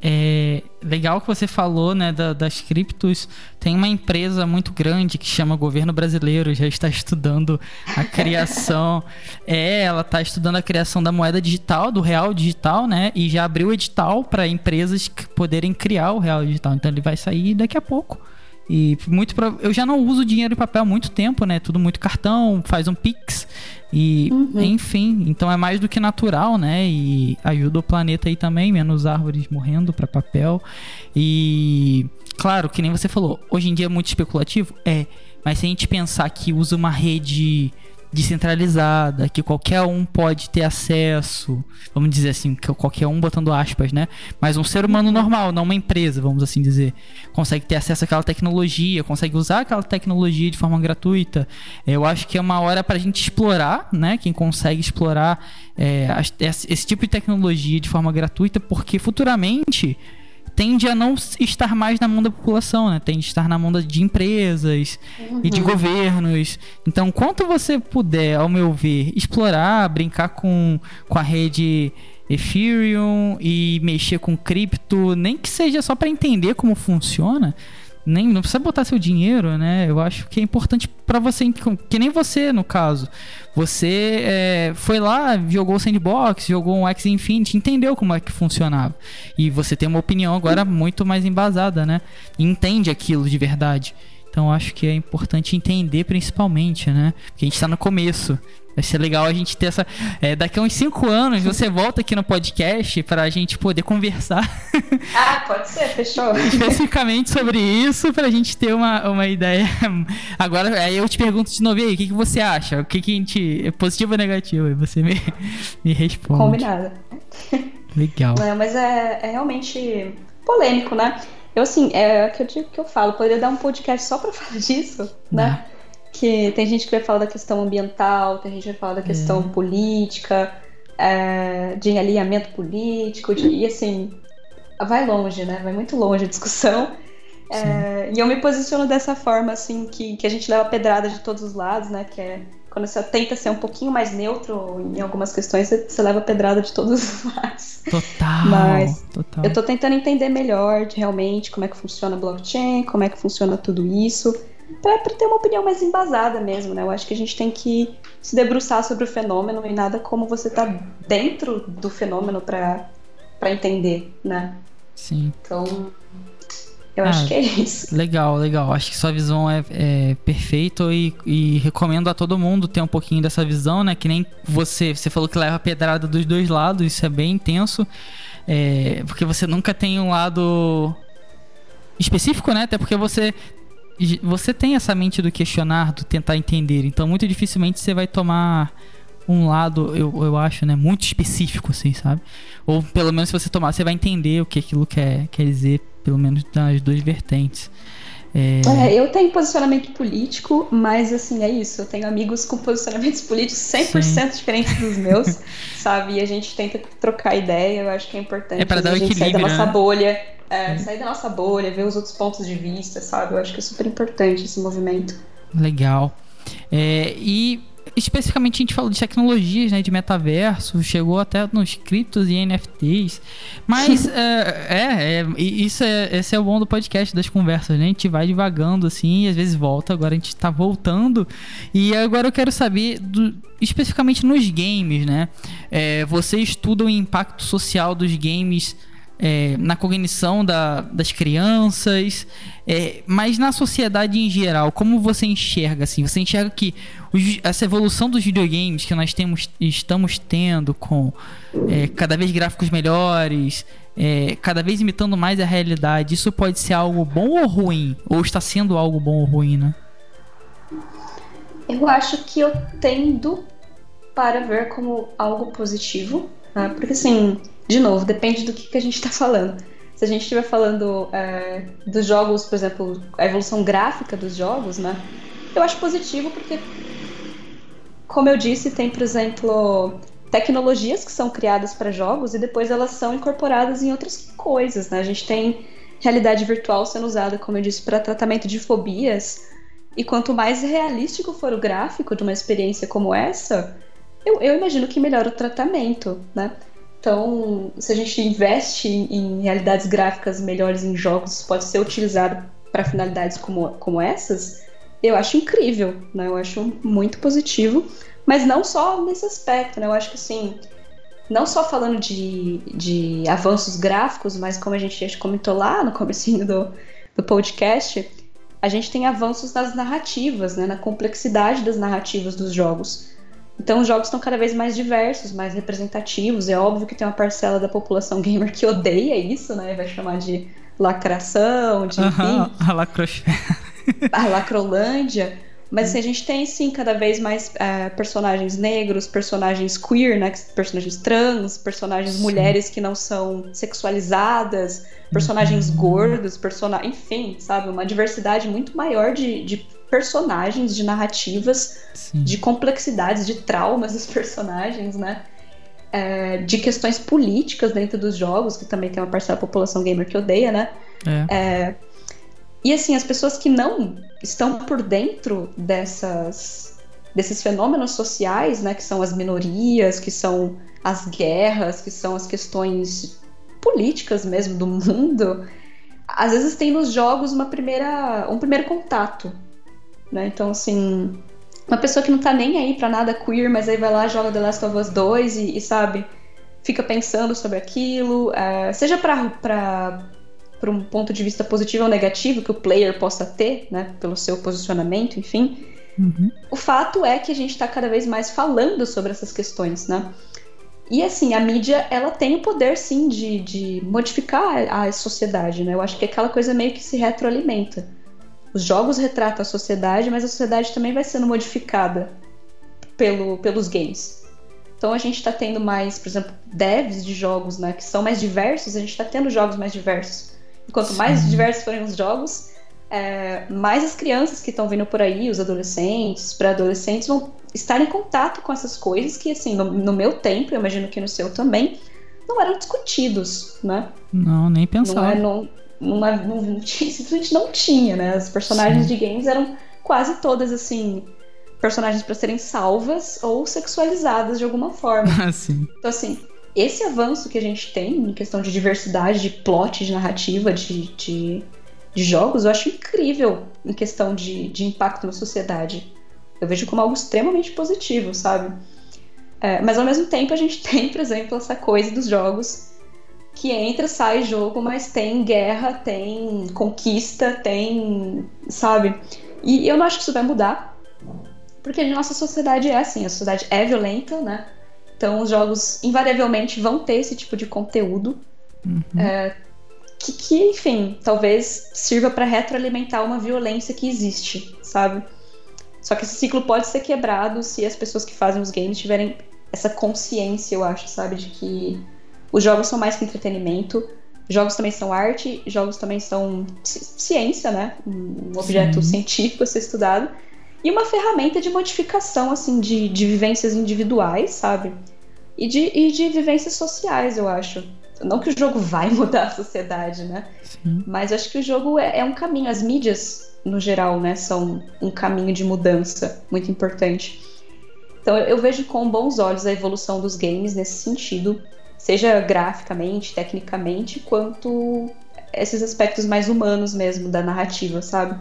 S3: É legal que você falou, né, da, das criptos. Tem uma empresa muito grande que chama Governo Brasileiro, já está estudando a criação. é, ela está estudando a criação da moeda digital, do real digital, né? E já abriu edital para empresas poderem criar o real digital. Então ele vai sair daqui a pouco. E muito pra... eu já não uso dinheiro em papel há muito tempo, né? Tudo muito cartão, faz um Pix. E, uhum. enfim, então é mais do que natural, né? E ajuda o planeta aí também, menos árvores morrendo para papel. E, claro, que nem você falou, hoje em dia é muito especulativo? É. Mas se a gente pensar que usa uma rede descentralizada, que qualquer um pode ter acesso, vamos dizer assim, que qualquer um botando aspas, né? Mas um ser humano normal, não uma empresa, vamos assim dizer, consegue ter acesso àquela tecnologia, consegue usar aquela tecnologia de forma gratuita. Eu acho que é uma hora para a gente explorar, né? Quem consegue explorar é, esse tipo de tecnologia de forma gratuita, porque futuramente tende a não estar mais na mão da população, né? Tende a estar na mão de empresas uhum. e de uhum. governos. Então, quanto você puder, ao meu ver, explorar, brincar com, com a rede Ethereum e mexer com cripto, nem que seja só para entender como funciona, nem não precisa botar seu dinheiro, né? Eu acho que é importante para você, que nem você no caso. Você é, foi lá, jogou o sandbox, jogou um X Infinity, entendeu como é que funcionava. E você tem uma opinião agora muito mais embasada, né? entende aquilo de verdade. Então acho que é importante entender principalmente, né? Porque a gente está no começo. Vai ser legal a gente ter essa. É, daqui a uns 5 anos você volta aqui no podcast para a gente poder conversar.
S4: Ah, pode ser, fechou.
S3: Especificamente sobre isso, para a gente ter uma, uma ideia. Agora, aí eu te pergunto de novo aí, o que, que você acha? O que, que a gente. É positivo ou negativo? E você me, me responde.
S4: Combinado.
S3: Legal.
S4: Não, mas é, é realmente polêmico, né? Eu, assim, é o que eu, que eu falo, poderia dar um podcast só para falar disso, né? Não que tem gente que vai falar da questão ambiental, tem gente que vai falar da questão é. política, é, de alinhamento político, de, e assim, vai longe, né? Vai muito longe a discussão. É, e eu me posiciono dessa forma, assim, que, que a gente leva pedrada de todos os lados, né? Que é quando você tenta ser um pouquinho mais neutro em algumas questões, você, você leva pedrada de todos os lados.
S3: Total.
S4: Mas
S3: total.
S4: eu tô tentando entender melhor realmente como é que funciona a blockchain, como é que funciona tudo isso para ter uma opinião mais embasada mesmo, né? Eu acho que a gente tem que se debruçar sobre o fenômeno e nada como você tá dentro do fenômeno para entender, né?
S3: Sim.
S4: Então, eu ah, acho que é isso.
S3: Legal, legal. Acho que sua visão é, é perfeita e, e, recomendo a todo mundo ter um pouquinho dessa visão, né? Que nem você, você falou que leva pedrada dos dois lados, isso é bem intenso. É, porque você nunca tem um lado específico, né? Até porque você você tem essa mente do questionar, do tentar entender. Então, muito dificilmente você vai tomar um lado, eu, eu acho, né, muito específico, assim, sabe? Ou pelo menos se você tomar, você vai entender o que aquilo quer, quer dizer, pelo menos das duas vertentes.
S4: É... É, eu tenho posicionamento político, mas assim, é isso. Eu tenho amigos com posicionamentos políticos 100% Sim. diferentes dos meus, sabe? E a gente tenta trocar ideia, eu acho que é importante
S3: é para dar
S4: a gente
S3: sair da
S4: nossa
S3: né?
S4: bolha, é, sair da nossa bolha, ver os outros pontos de vista, sabe? Eu acho que é super importante esse movimento.
S3: Legal. É, e especificamente a gente falou de tecnologias, né, de metaverso, chegou até nos criptos e NFTs, mas é, é, é, isso é, esse é o bom do podcast, das conversas, né, a gente vai devagando assim, e às vezes volta, agora a gente tá voltando, e agora eu quero saber, do, especificamente nos games, né, é, você estuda o impacto social dos games é, na cognição da, das crianças, é, mas na sociedade em geral, como você enxerga assim? Você enxerga que os, essa evolução dos videogames que nós temos, estamos tendo com é, cada vez gráficos melhores, é, cada vez imitando mais a realidade, isso pode ser algo bom ou ruim? Ou está sendo algo bom ou ruim, né?
S4: Eu acho que eu tendo para ver como algo positivo, né? porque assim de novo, depende do que, que a gente está falando. Se a gente estiver falando é, dos jogos, por exemplo, a evolução gráfica dos jogos, né? Eu acho positivo porque, como eu disse, tem, por exemplo, tecnologias que são criadas para jogos e depois elas são incorporadas em outras coisas, né? A gente tem realidade virtual sendo usada, como eu disse, para tratamento de fobias. E quanto mais realístico for o gráfico de uma experiência como essa, eu, eu imagino que melhora o tratamento, né? Então, se a gente investe em realidades gráficas melhores em jogos, pode ser utilizado para finalidades como, como essas, eu acho incrível, né? Eu acho muito positivo, mas não só nesse aspecto, né? Eu acho que assim, não só falando de, de avanços gráficos, mas como a gente já comentou lá no comecinho do, do podcast, a gente tem avanços nas narrativas, né? Na complexidade das narrativas dos jogos. Então os jogos estão cada vez mais diversos, mais representativos. É óbvio que tem uma parcela da população gamer que odeia isso, né? Vai chamar de lacração, de enfim.
S3: a lacrosfera.
S4: a lacrolândia. Mas assim, a gente tem sim cada vez mais é, personagens negros, personagens queer, né? Personagens trans, personagens sim. mulheres que não são sexualizadas, personagens uhum. gordos, persona... enfim, sabe? Uma diversidade muito maior de, de personagens, de narrativas, Sim. de complexidades, de traumas dos personagens, né? É, de questões políticas dentro dos jogos, que também tem uma parcela da população gamer que odeia, né? É. É, e assim, as pessoas que não estão por dentro dessas, desses fenômenos sociais, né? Que são as minorias, que são as guerras, que são as questões políticas mesmo do mundo, às vezes tem nos jogos uma primeira, um primeiro contato né? Então, assim, uma pessoa que não tá nem aí pra nada queer, mas aí vai lá, joga The Last of Us 2 e, e sabe, fica pensando sobre aquilo, é, seja pra, pra, pra um ponto de vista positivo ou negativo que o player possa ter, né, pelo seu posicionamento, enfim. Uhum. O fato é que a gente tá cada vez mais falando sobre essas questões, né? E assim, a mídia, ela tem o poder, sim, de, de modificar a sociedade, né? Eu acho que aquela coisa meio que se retroalimenta. Os jogos retratam a sociedade, mas a sociedade também vai sendo modificada pelo, pelos games. Então a gente está tendo mais, por exemplo, devs de jogos, né, que são mais diversos, a gente está tendo jogos mais diversos. E quanto Sim. mais diversos forem os jogos, é, mais as crianças que estão vindo por aí, os adolescentes, pré-adolescentes, vão estar em contato com essas coisas que, assim, no, no, meu tempo, eu imagino que no seu também, não eram discutidos, né?
S3: Não, nem pensava.
S4: Não, é, não, é, não tinha, simplesmente não tinha, né? As personagens Sim. de games eram quase todas assim personagens para serem salvas ou sexualizadas de alguma forma.
S3: Sim.
S4: Então assim, esse avanço que a gente tem em questão de diversidade, de plot, de narrativa, de, de, de jogos, eu acho incrível em questão de, de impacto na sociedade. Eu vejo como algo extremamente positivo, sabe? É, mas ao mesmo tempo a gente tem, por exemplo, essa coisa dos jogos que entra, sai jogo, mas tem guerra, tem conquista, tem. sabe? E eu não acho que isso vai mudar, porque a nossa sociedade é assim, a sociedade é violenta, né? Então os jogos invariavelmente vão ter esse tipo de conteúdo. Uhum. É, que, que, enfim, talvez sirva para retroalimentar uma violência que existe, sabe? Só que esse ciclo pode ser quebrado se as pessoas que fazem os games tiverem essa consciência, eu acho, sabe? De que os jogos são mais que entretenimento. Jogos também são arte, jogos também são ciência, né? Um objeto Sim. científico a ser estudado. E uma ferramenta de modificação, assim, de, de vivências individuais, sabe? E de, e de vivências sociais, eu acho. Não que o jogo vai mudar a sociedade, né? Sim. Mas acho que o jogo é, é um caminho. As mídias, no geral, né, são um caminho de mudança muito importante. Então eu, eu vejo com bons olhos a evolução dos games nesse sentido, seja graficamente, tecnicamente, quanto esses aspectos mais humanos mesmo da narrativa, sabe?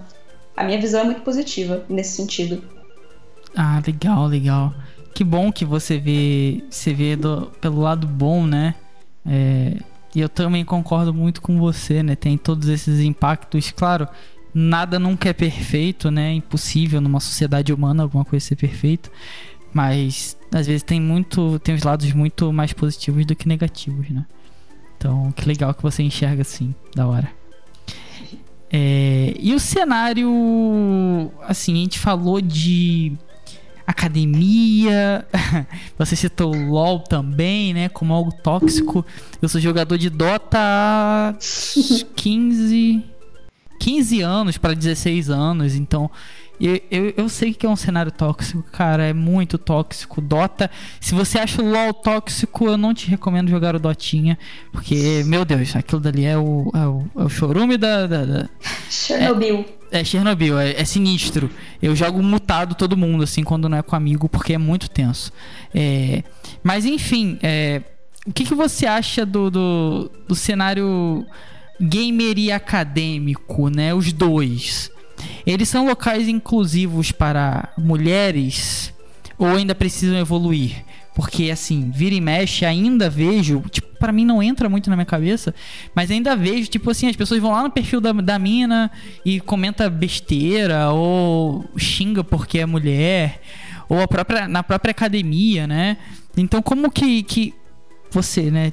S4: A minha visão é muito positiva nesse sentido.
S3: Ah, legal, legal. Que bom que você vê, você vê do, pelo lado bom, né? É, e eu também concordo muito com você, né? Tem todos esses impactos, claro. Nada nunca é perfeito, né? É impossível numa sociedade humana alguma coisa ser perfeita. Mas às vezes tem muito, tem os lados muito mais positivos do que negativos, né? Então, que legal que você enxerga assim, da hora. É, e o cenário, assim, a gente falou de academia, você citou o LoL também, né, como algo tóxico. Eu sou jogador de Dota há 15, 15 anos para 16 anos, então eu, eu, eu, sei que é um cenário tóxico, cara. É muito tóxico. Dota. Se você acha o LOL tóxico, eu não te recomendo jogar o Dotinha. Porque, meu Deus, aquilo dali é o, é o, é o chorume da. da, da...
S4: Chernobyl.
S3: É, é Chernobyl, é, é, sinistro. Eu jogo mutado todo mundo, assim, quando não é com amigo, porque é muito tenso. É, mas, enfim, é, o que, que você acha do, do, do cenário gamer e acadêmico, né? Os dois. Eles são locais inclusivos para mulheres ou ainda precisam evoluir? Porque assim, vira e mexe, ainda vejo, tipo, pra mim não entra muito na minha cabeça, mas ainda vejo, tipo assim, as pessoas vão lá no perfil da, da mina e comenta besteira, ou xinga porque é mulher, ou a própria, na própria academia, né? Então como que, que você, né,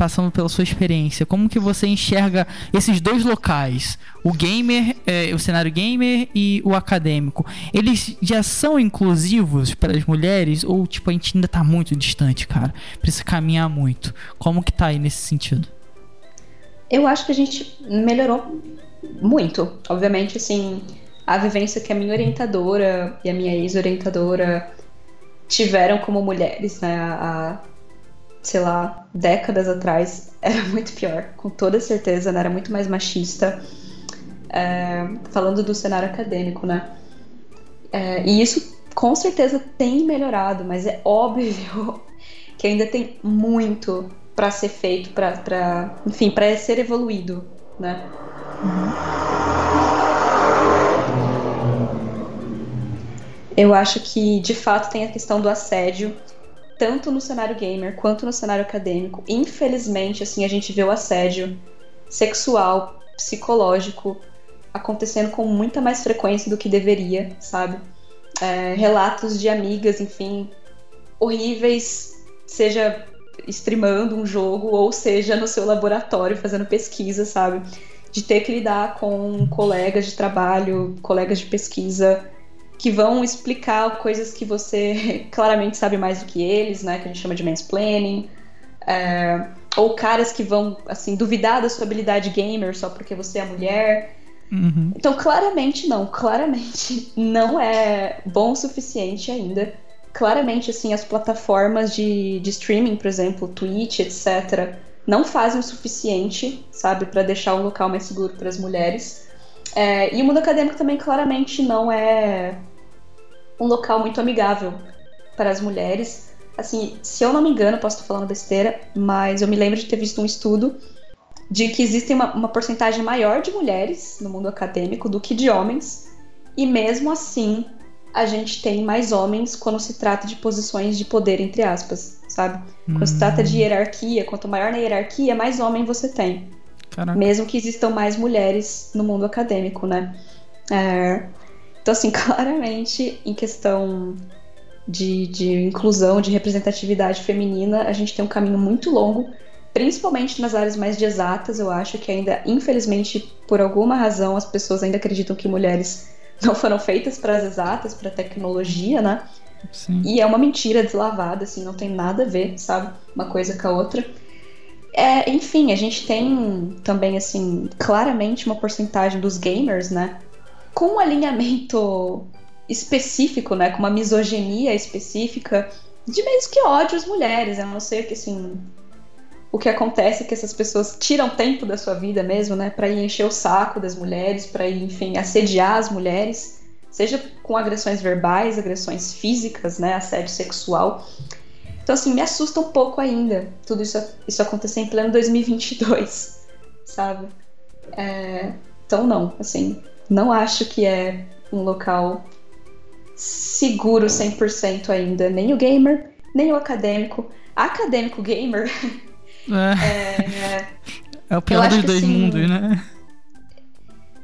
S3: passando pela sua experiência, como que você enxerga esses dois locais, o gamer, é, o cenário gamer e o acadêmico? Eles já são inclusivos para as mulheres ou tipo a gente ainda está muito distante, cara? Precisa caminhar muito. Como que tá aí nesse sentido?
S4: Eu acho que a gente melhorou muito. Obviamente, assim, a vivência que a minha orientadora e a minha ex-orientadora tiveram como mulheres, né? A, sei lá, décadas atrás, era muito pior, com toda certeza, né? era muito mais machista. É, falando do cenário acadêmico, né? É, e isso com certeza tem melhorado, mas é óbvio que ainda tem muito para ser feito, para, enfim, para ser evoluído, né? Eu acho que de fato tem a questão do assédio tanto no cenário gamer quanto no cenário acadêmico. Infelizmente, assim, a gente vê o assédio sexual, psicológico acontecendo com muita mais frequência do que deveria, sabe? É, relatos de amigas, enfim, horríveis, seja streamando um jogo ou seja no seu laboratório fazendo pesquisa, sabe? De ter que lidar com colegas de trabalho, colegas de pesquisa que vão explicar coisas que você claramente sabe mais do que eles, né? Que a gente chama de mansplaining. É, ou caras que vão, assim, duvidar da sua habilidade gamer só porque você é mulher. Uhum. Então, claramente não. Claramente não é bom o suficiente ainda. Claramente, assim, as plataformas de, de streaming, por exemplo, Twitch, etc., não fazem o suficiente, sabe, para deixar o local mais seguro para as mulheres. É, e o mundo acadêmico também claramente não é um local muito amigável para as mulheres. Assim, se eu não me engano, posso estar falando besteira, mas eu me lembro de ter visto um estudo de que existe uma, uma porcentagem maior de mulheres no mundo acadêmico do que de homens, e mesmo assim a gente tem mais homens quando se trata de posições de poder, entre aspas, sabe? Quando se trata de hum. hierarquia, quanto maior na hierarquia, mais homem você tem. Caraca. Mesmo que existam mais mulheres no mundo acadêmico, né? É, então, assim, claramente, em questão de, de inclusão, de representatividade feminina, a gente tem um caminho muito longo, principalmente nas áreas mais de exatas. Eu acho que ainda, infelizmente, por alguma razão, as pessoas ainda acreditam que mulheres não foram feitas para as exatas, para a tecnologia, né? Sim. E é uma mentira deslavada, assim, não tem nada a ver, sabe? Uma coisa com a outra. É, enfim, a gente tem também, assim, claramente uma porcentagem dos gamers, né? Com um alinhamento específico, né, com uma misoginia específica, de meio que ódio às mulheres. Eu não sei o que assim. O que acontece é que essas pessoas tiram tempo da sua vida mesmo, né, para ir encher o saco das mulheres, para ir, enfim, assediar as mulheres. seja com agressões verbais, agressões físicas, né, assédio sexual. Então, assim, me assusta um pouco ainda tudo isso, isso acontecer em pleno 2022, sabe? É, então, não, assim, não acho que é um local seguro 100% ainda, nem o gamer, nem o acadêmico. Acadêmico gamer.
S3: É, é, é o pior dos dois assim, mundos, né?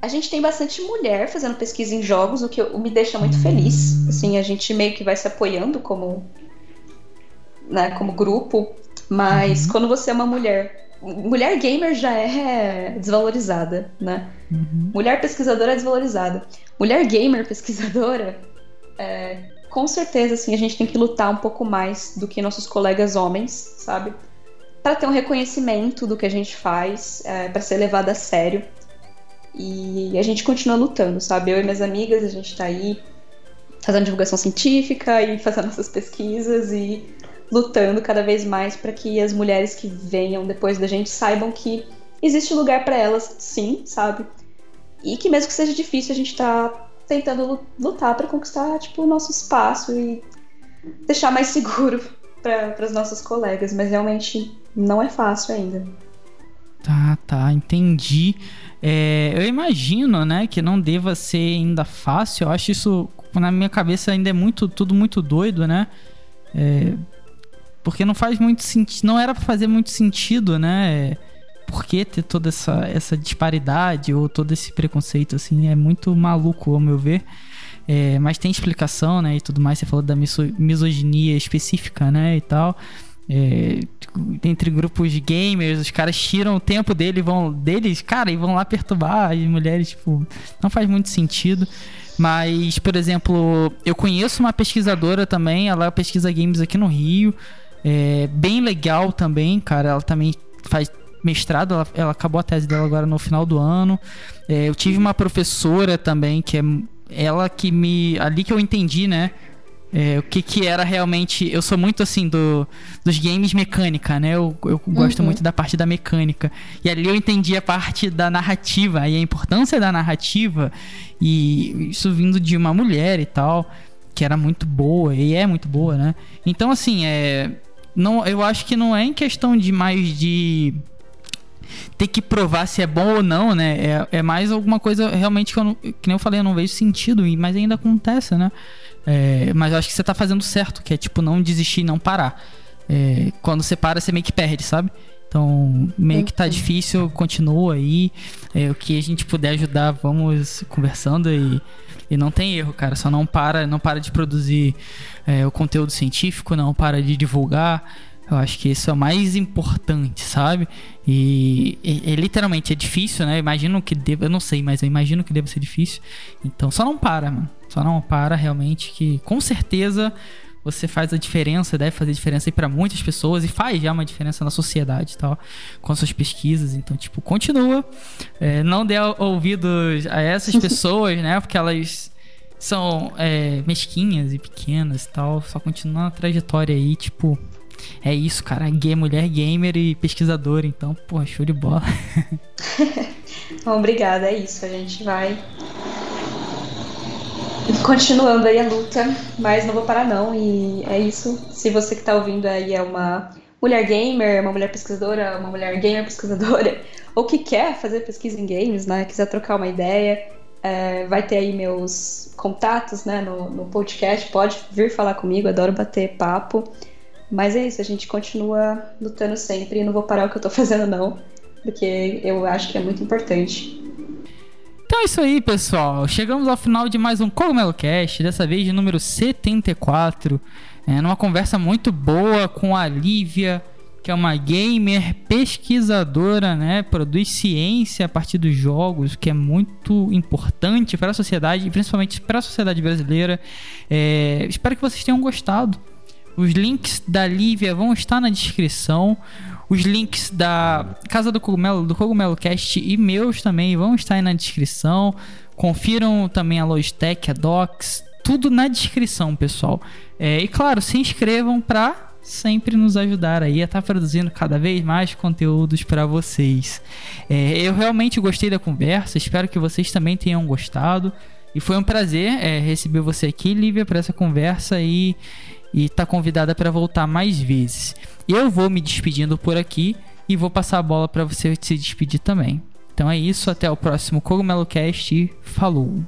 S4: A gente tem bastante mulher fazendo pesquisa em jogos, o que me deixa muito feliz. Assim, a gente meio que vai se apoiando como, né, como grupo. Mas uhum. quando você é uma mulher. Mulher gamer já é desvalorizada, né? Uhum. Mulher pesquisadora é desvalorizada. Mulher gamer pesquisadora, é, com certeza, assim, a gente tem que lutar um pouco mais do que nossos colegas homens, sabe? Para ter um reconhecimento do que a gente faz, é, para ser levado a sério. E a gente continua lutando, sabe? Eu e minhas amigas, a gente tá aí fazendo divulgação científica e fazendo essas pesquisas e lutando cada vez mais para que as mulheres que venham depois da gente saibam que existe lugar para elas, sim, sabe? E que mesmo que seja difícil, a gente tá tentando lutar para conquistar, tipo, o nosso espaço e deixar mais seguro para as nossas colegas, mas realmente não é fácil ainda.
S3: Tá, tá, entendi. É, eu imagino, né, que não deva ser ainda fácil. Eu acho isso, na minha cabeça, ainda é muito, tudo muito doido, né? É, porque não faz muito sentido, não era para fazer muito sentido, né? Por que ter toda essa, essa disparidade ou todo esse preconceito, assim, é muito maluco, ao meu ver. É, mas tem explicação, né, e tudo mais. Você falou da misoginia específica, né, e tal. É, entre grupos de gamers, os caras tiram o tempo dele, vão, deles, cara, e vão lá perturbar as mulheres, tipo, não faz muito sentido. Mas, por exemplo, eu conheço uma pesquisadora também, ela pesquisa games aqui no Rio, é bem legal também, cara, ela também faz mestrado, ela, ela acabou a tese dela agora no final do ano. É, eu tive uma professora também, que é ela que me. Ali que eu entendi, né? É, o que, que era realmente. Eu sou muito assim do, dos games mecânica, né? Eu, eu gosto uhum. muito da parte da mecânica. E ali eu entendi a parte da narrativa e a importância da narrativa. E isso vindo de uma mulher e tal, que era muito boa e é muito boa, né? Então, assim, é. Não, eu acho que não é em questão de mais de ter que provar se é bom ou não, né? É, é mais alguma coisa realmente que eu não, que nem eu falei, eu não vejo sentido, mas ainda acontece, né? É, mas eu acho que você tá fazendo certo, que é tipo não desistir e não parar. É, quando você para, você meio que perde, sabe? Então, meio que tá difícil, continua aí. É, o que a gente puder ajudar, vamos conversando e, e não tem erro, cara. Só não para, não para de produzir é, o conteúdo científico, não para de divulgar. Eu acho que isso é o mais importante, sabe? E, e, e, literalmente é difícil, né? Imagino que deva, eu não sei, mas eu imagino que deva ser difícil. Então só não para, mano. Só não para realmente que com certeza você faz a diferença, deve fazer diferença aí para muitas pessoas e faz já uma diferença na sociedade e tal, com suas pesquisas. Então, tipo, continua. É, não dê ouvidos a essas pessoas, né? Porque elas são é, mesquinhas e pequenas e tal. Só continua na trajetória aí, tipo, é isso, cara. Gay, mulher gamer e pesquisadora. Então, pô, show de bola.
S4: Bom, obrigada. É isso. A gente vai continuando aí a luta, mas não vou parar não. E é isso. Se você que tá ouvindo aí é uma mulher gamer, uma mulher pesquisadora, uma mulher gamer pesquisadora, ou que quer fazer pesquisa em games, né? Quiser trocar uma ideia, é, vai ter aí meus contatos, né? No, no podcast. Pode vir falar comigo. Adoro bater papo. Mas é isso, a gente continua lutando sempre e não vou parar o que eu tô fazendo, não, porque eu acho que é muito importante.
S3: Então é isso aí, pessoal. Chegamos ao final de mais um Cogumelo Cast, dessa vez de número 74. É, numa conversa muito boa com a Lívia, que é uma gamer pesquisadora, né? Produz ciência a partir dos jogos, que é muito importante para a sociedade, principalmente para a sociedade brasileira. É, espero que vocês tenham gostado. Os links da Lívia vão estar na descrição. Os links da Casa do Cogumelo, do Cogumelo Cast e meus também vão estar aí na descrição. Confiram também a Logitech, a Docs, tudo na descrição, pessoal. É, e claro, se inscrevam para sempre nos ajudar aí a estar tá produzindo cada vez mais conteúdos para vocês. É, eu realmente gostei da conversa, espero que vocês também tenham gostado. E foi um prazer é, receber você aqui, Lívia, para essa conversa e e tá convidada para voltar mais vezes. Eu vou me despedindo por aqui e vou passar a bola para você se despedir também. Então é isso, até o próximo Cogumelo Cast e falou.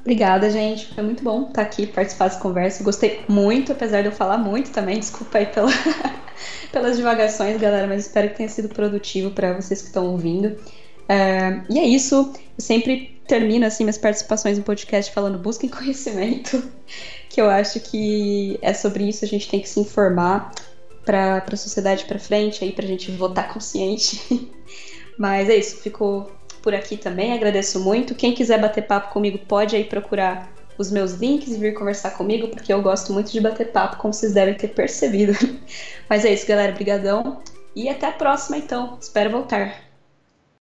S4: Obrigada, gente. Foi muito bom estar aqui, participar dessa conversa. Gostei muito, apesar de eu falar muito também. Desculpa aí pela, pelas divagações, galera, mas espero que tenha sido produtivo para vocês que estão ouvindo. É, e é isso. Eu sempre termino assim minhas participações no podcast falando busquem conhecimento, que eu acho que é sobre isso a gente tem que se informar para a sociedade para frente aí para a gente votar consciente. Mas é isso, ficou por aqui também. Agradeço muito. Quem quiser bater papo comigo pode aí procurar os meus links e vir conversar comigo, porque eu gosto muito de bater papo, como vocês devem ter percebido. Mas é isso, galera. Brigadão. E até a próxima, então. Espero voltar.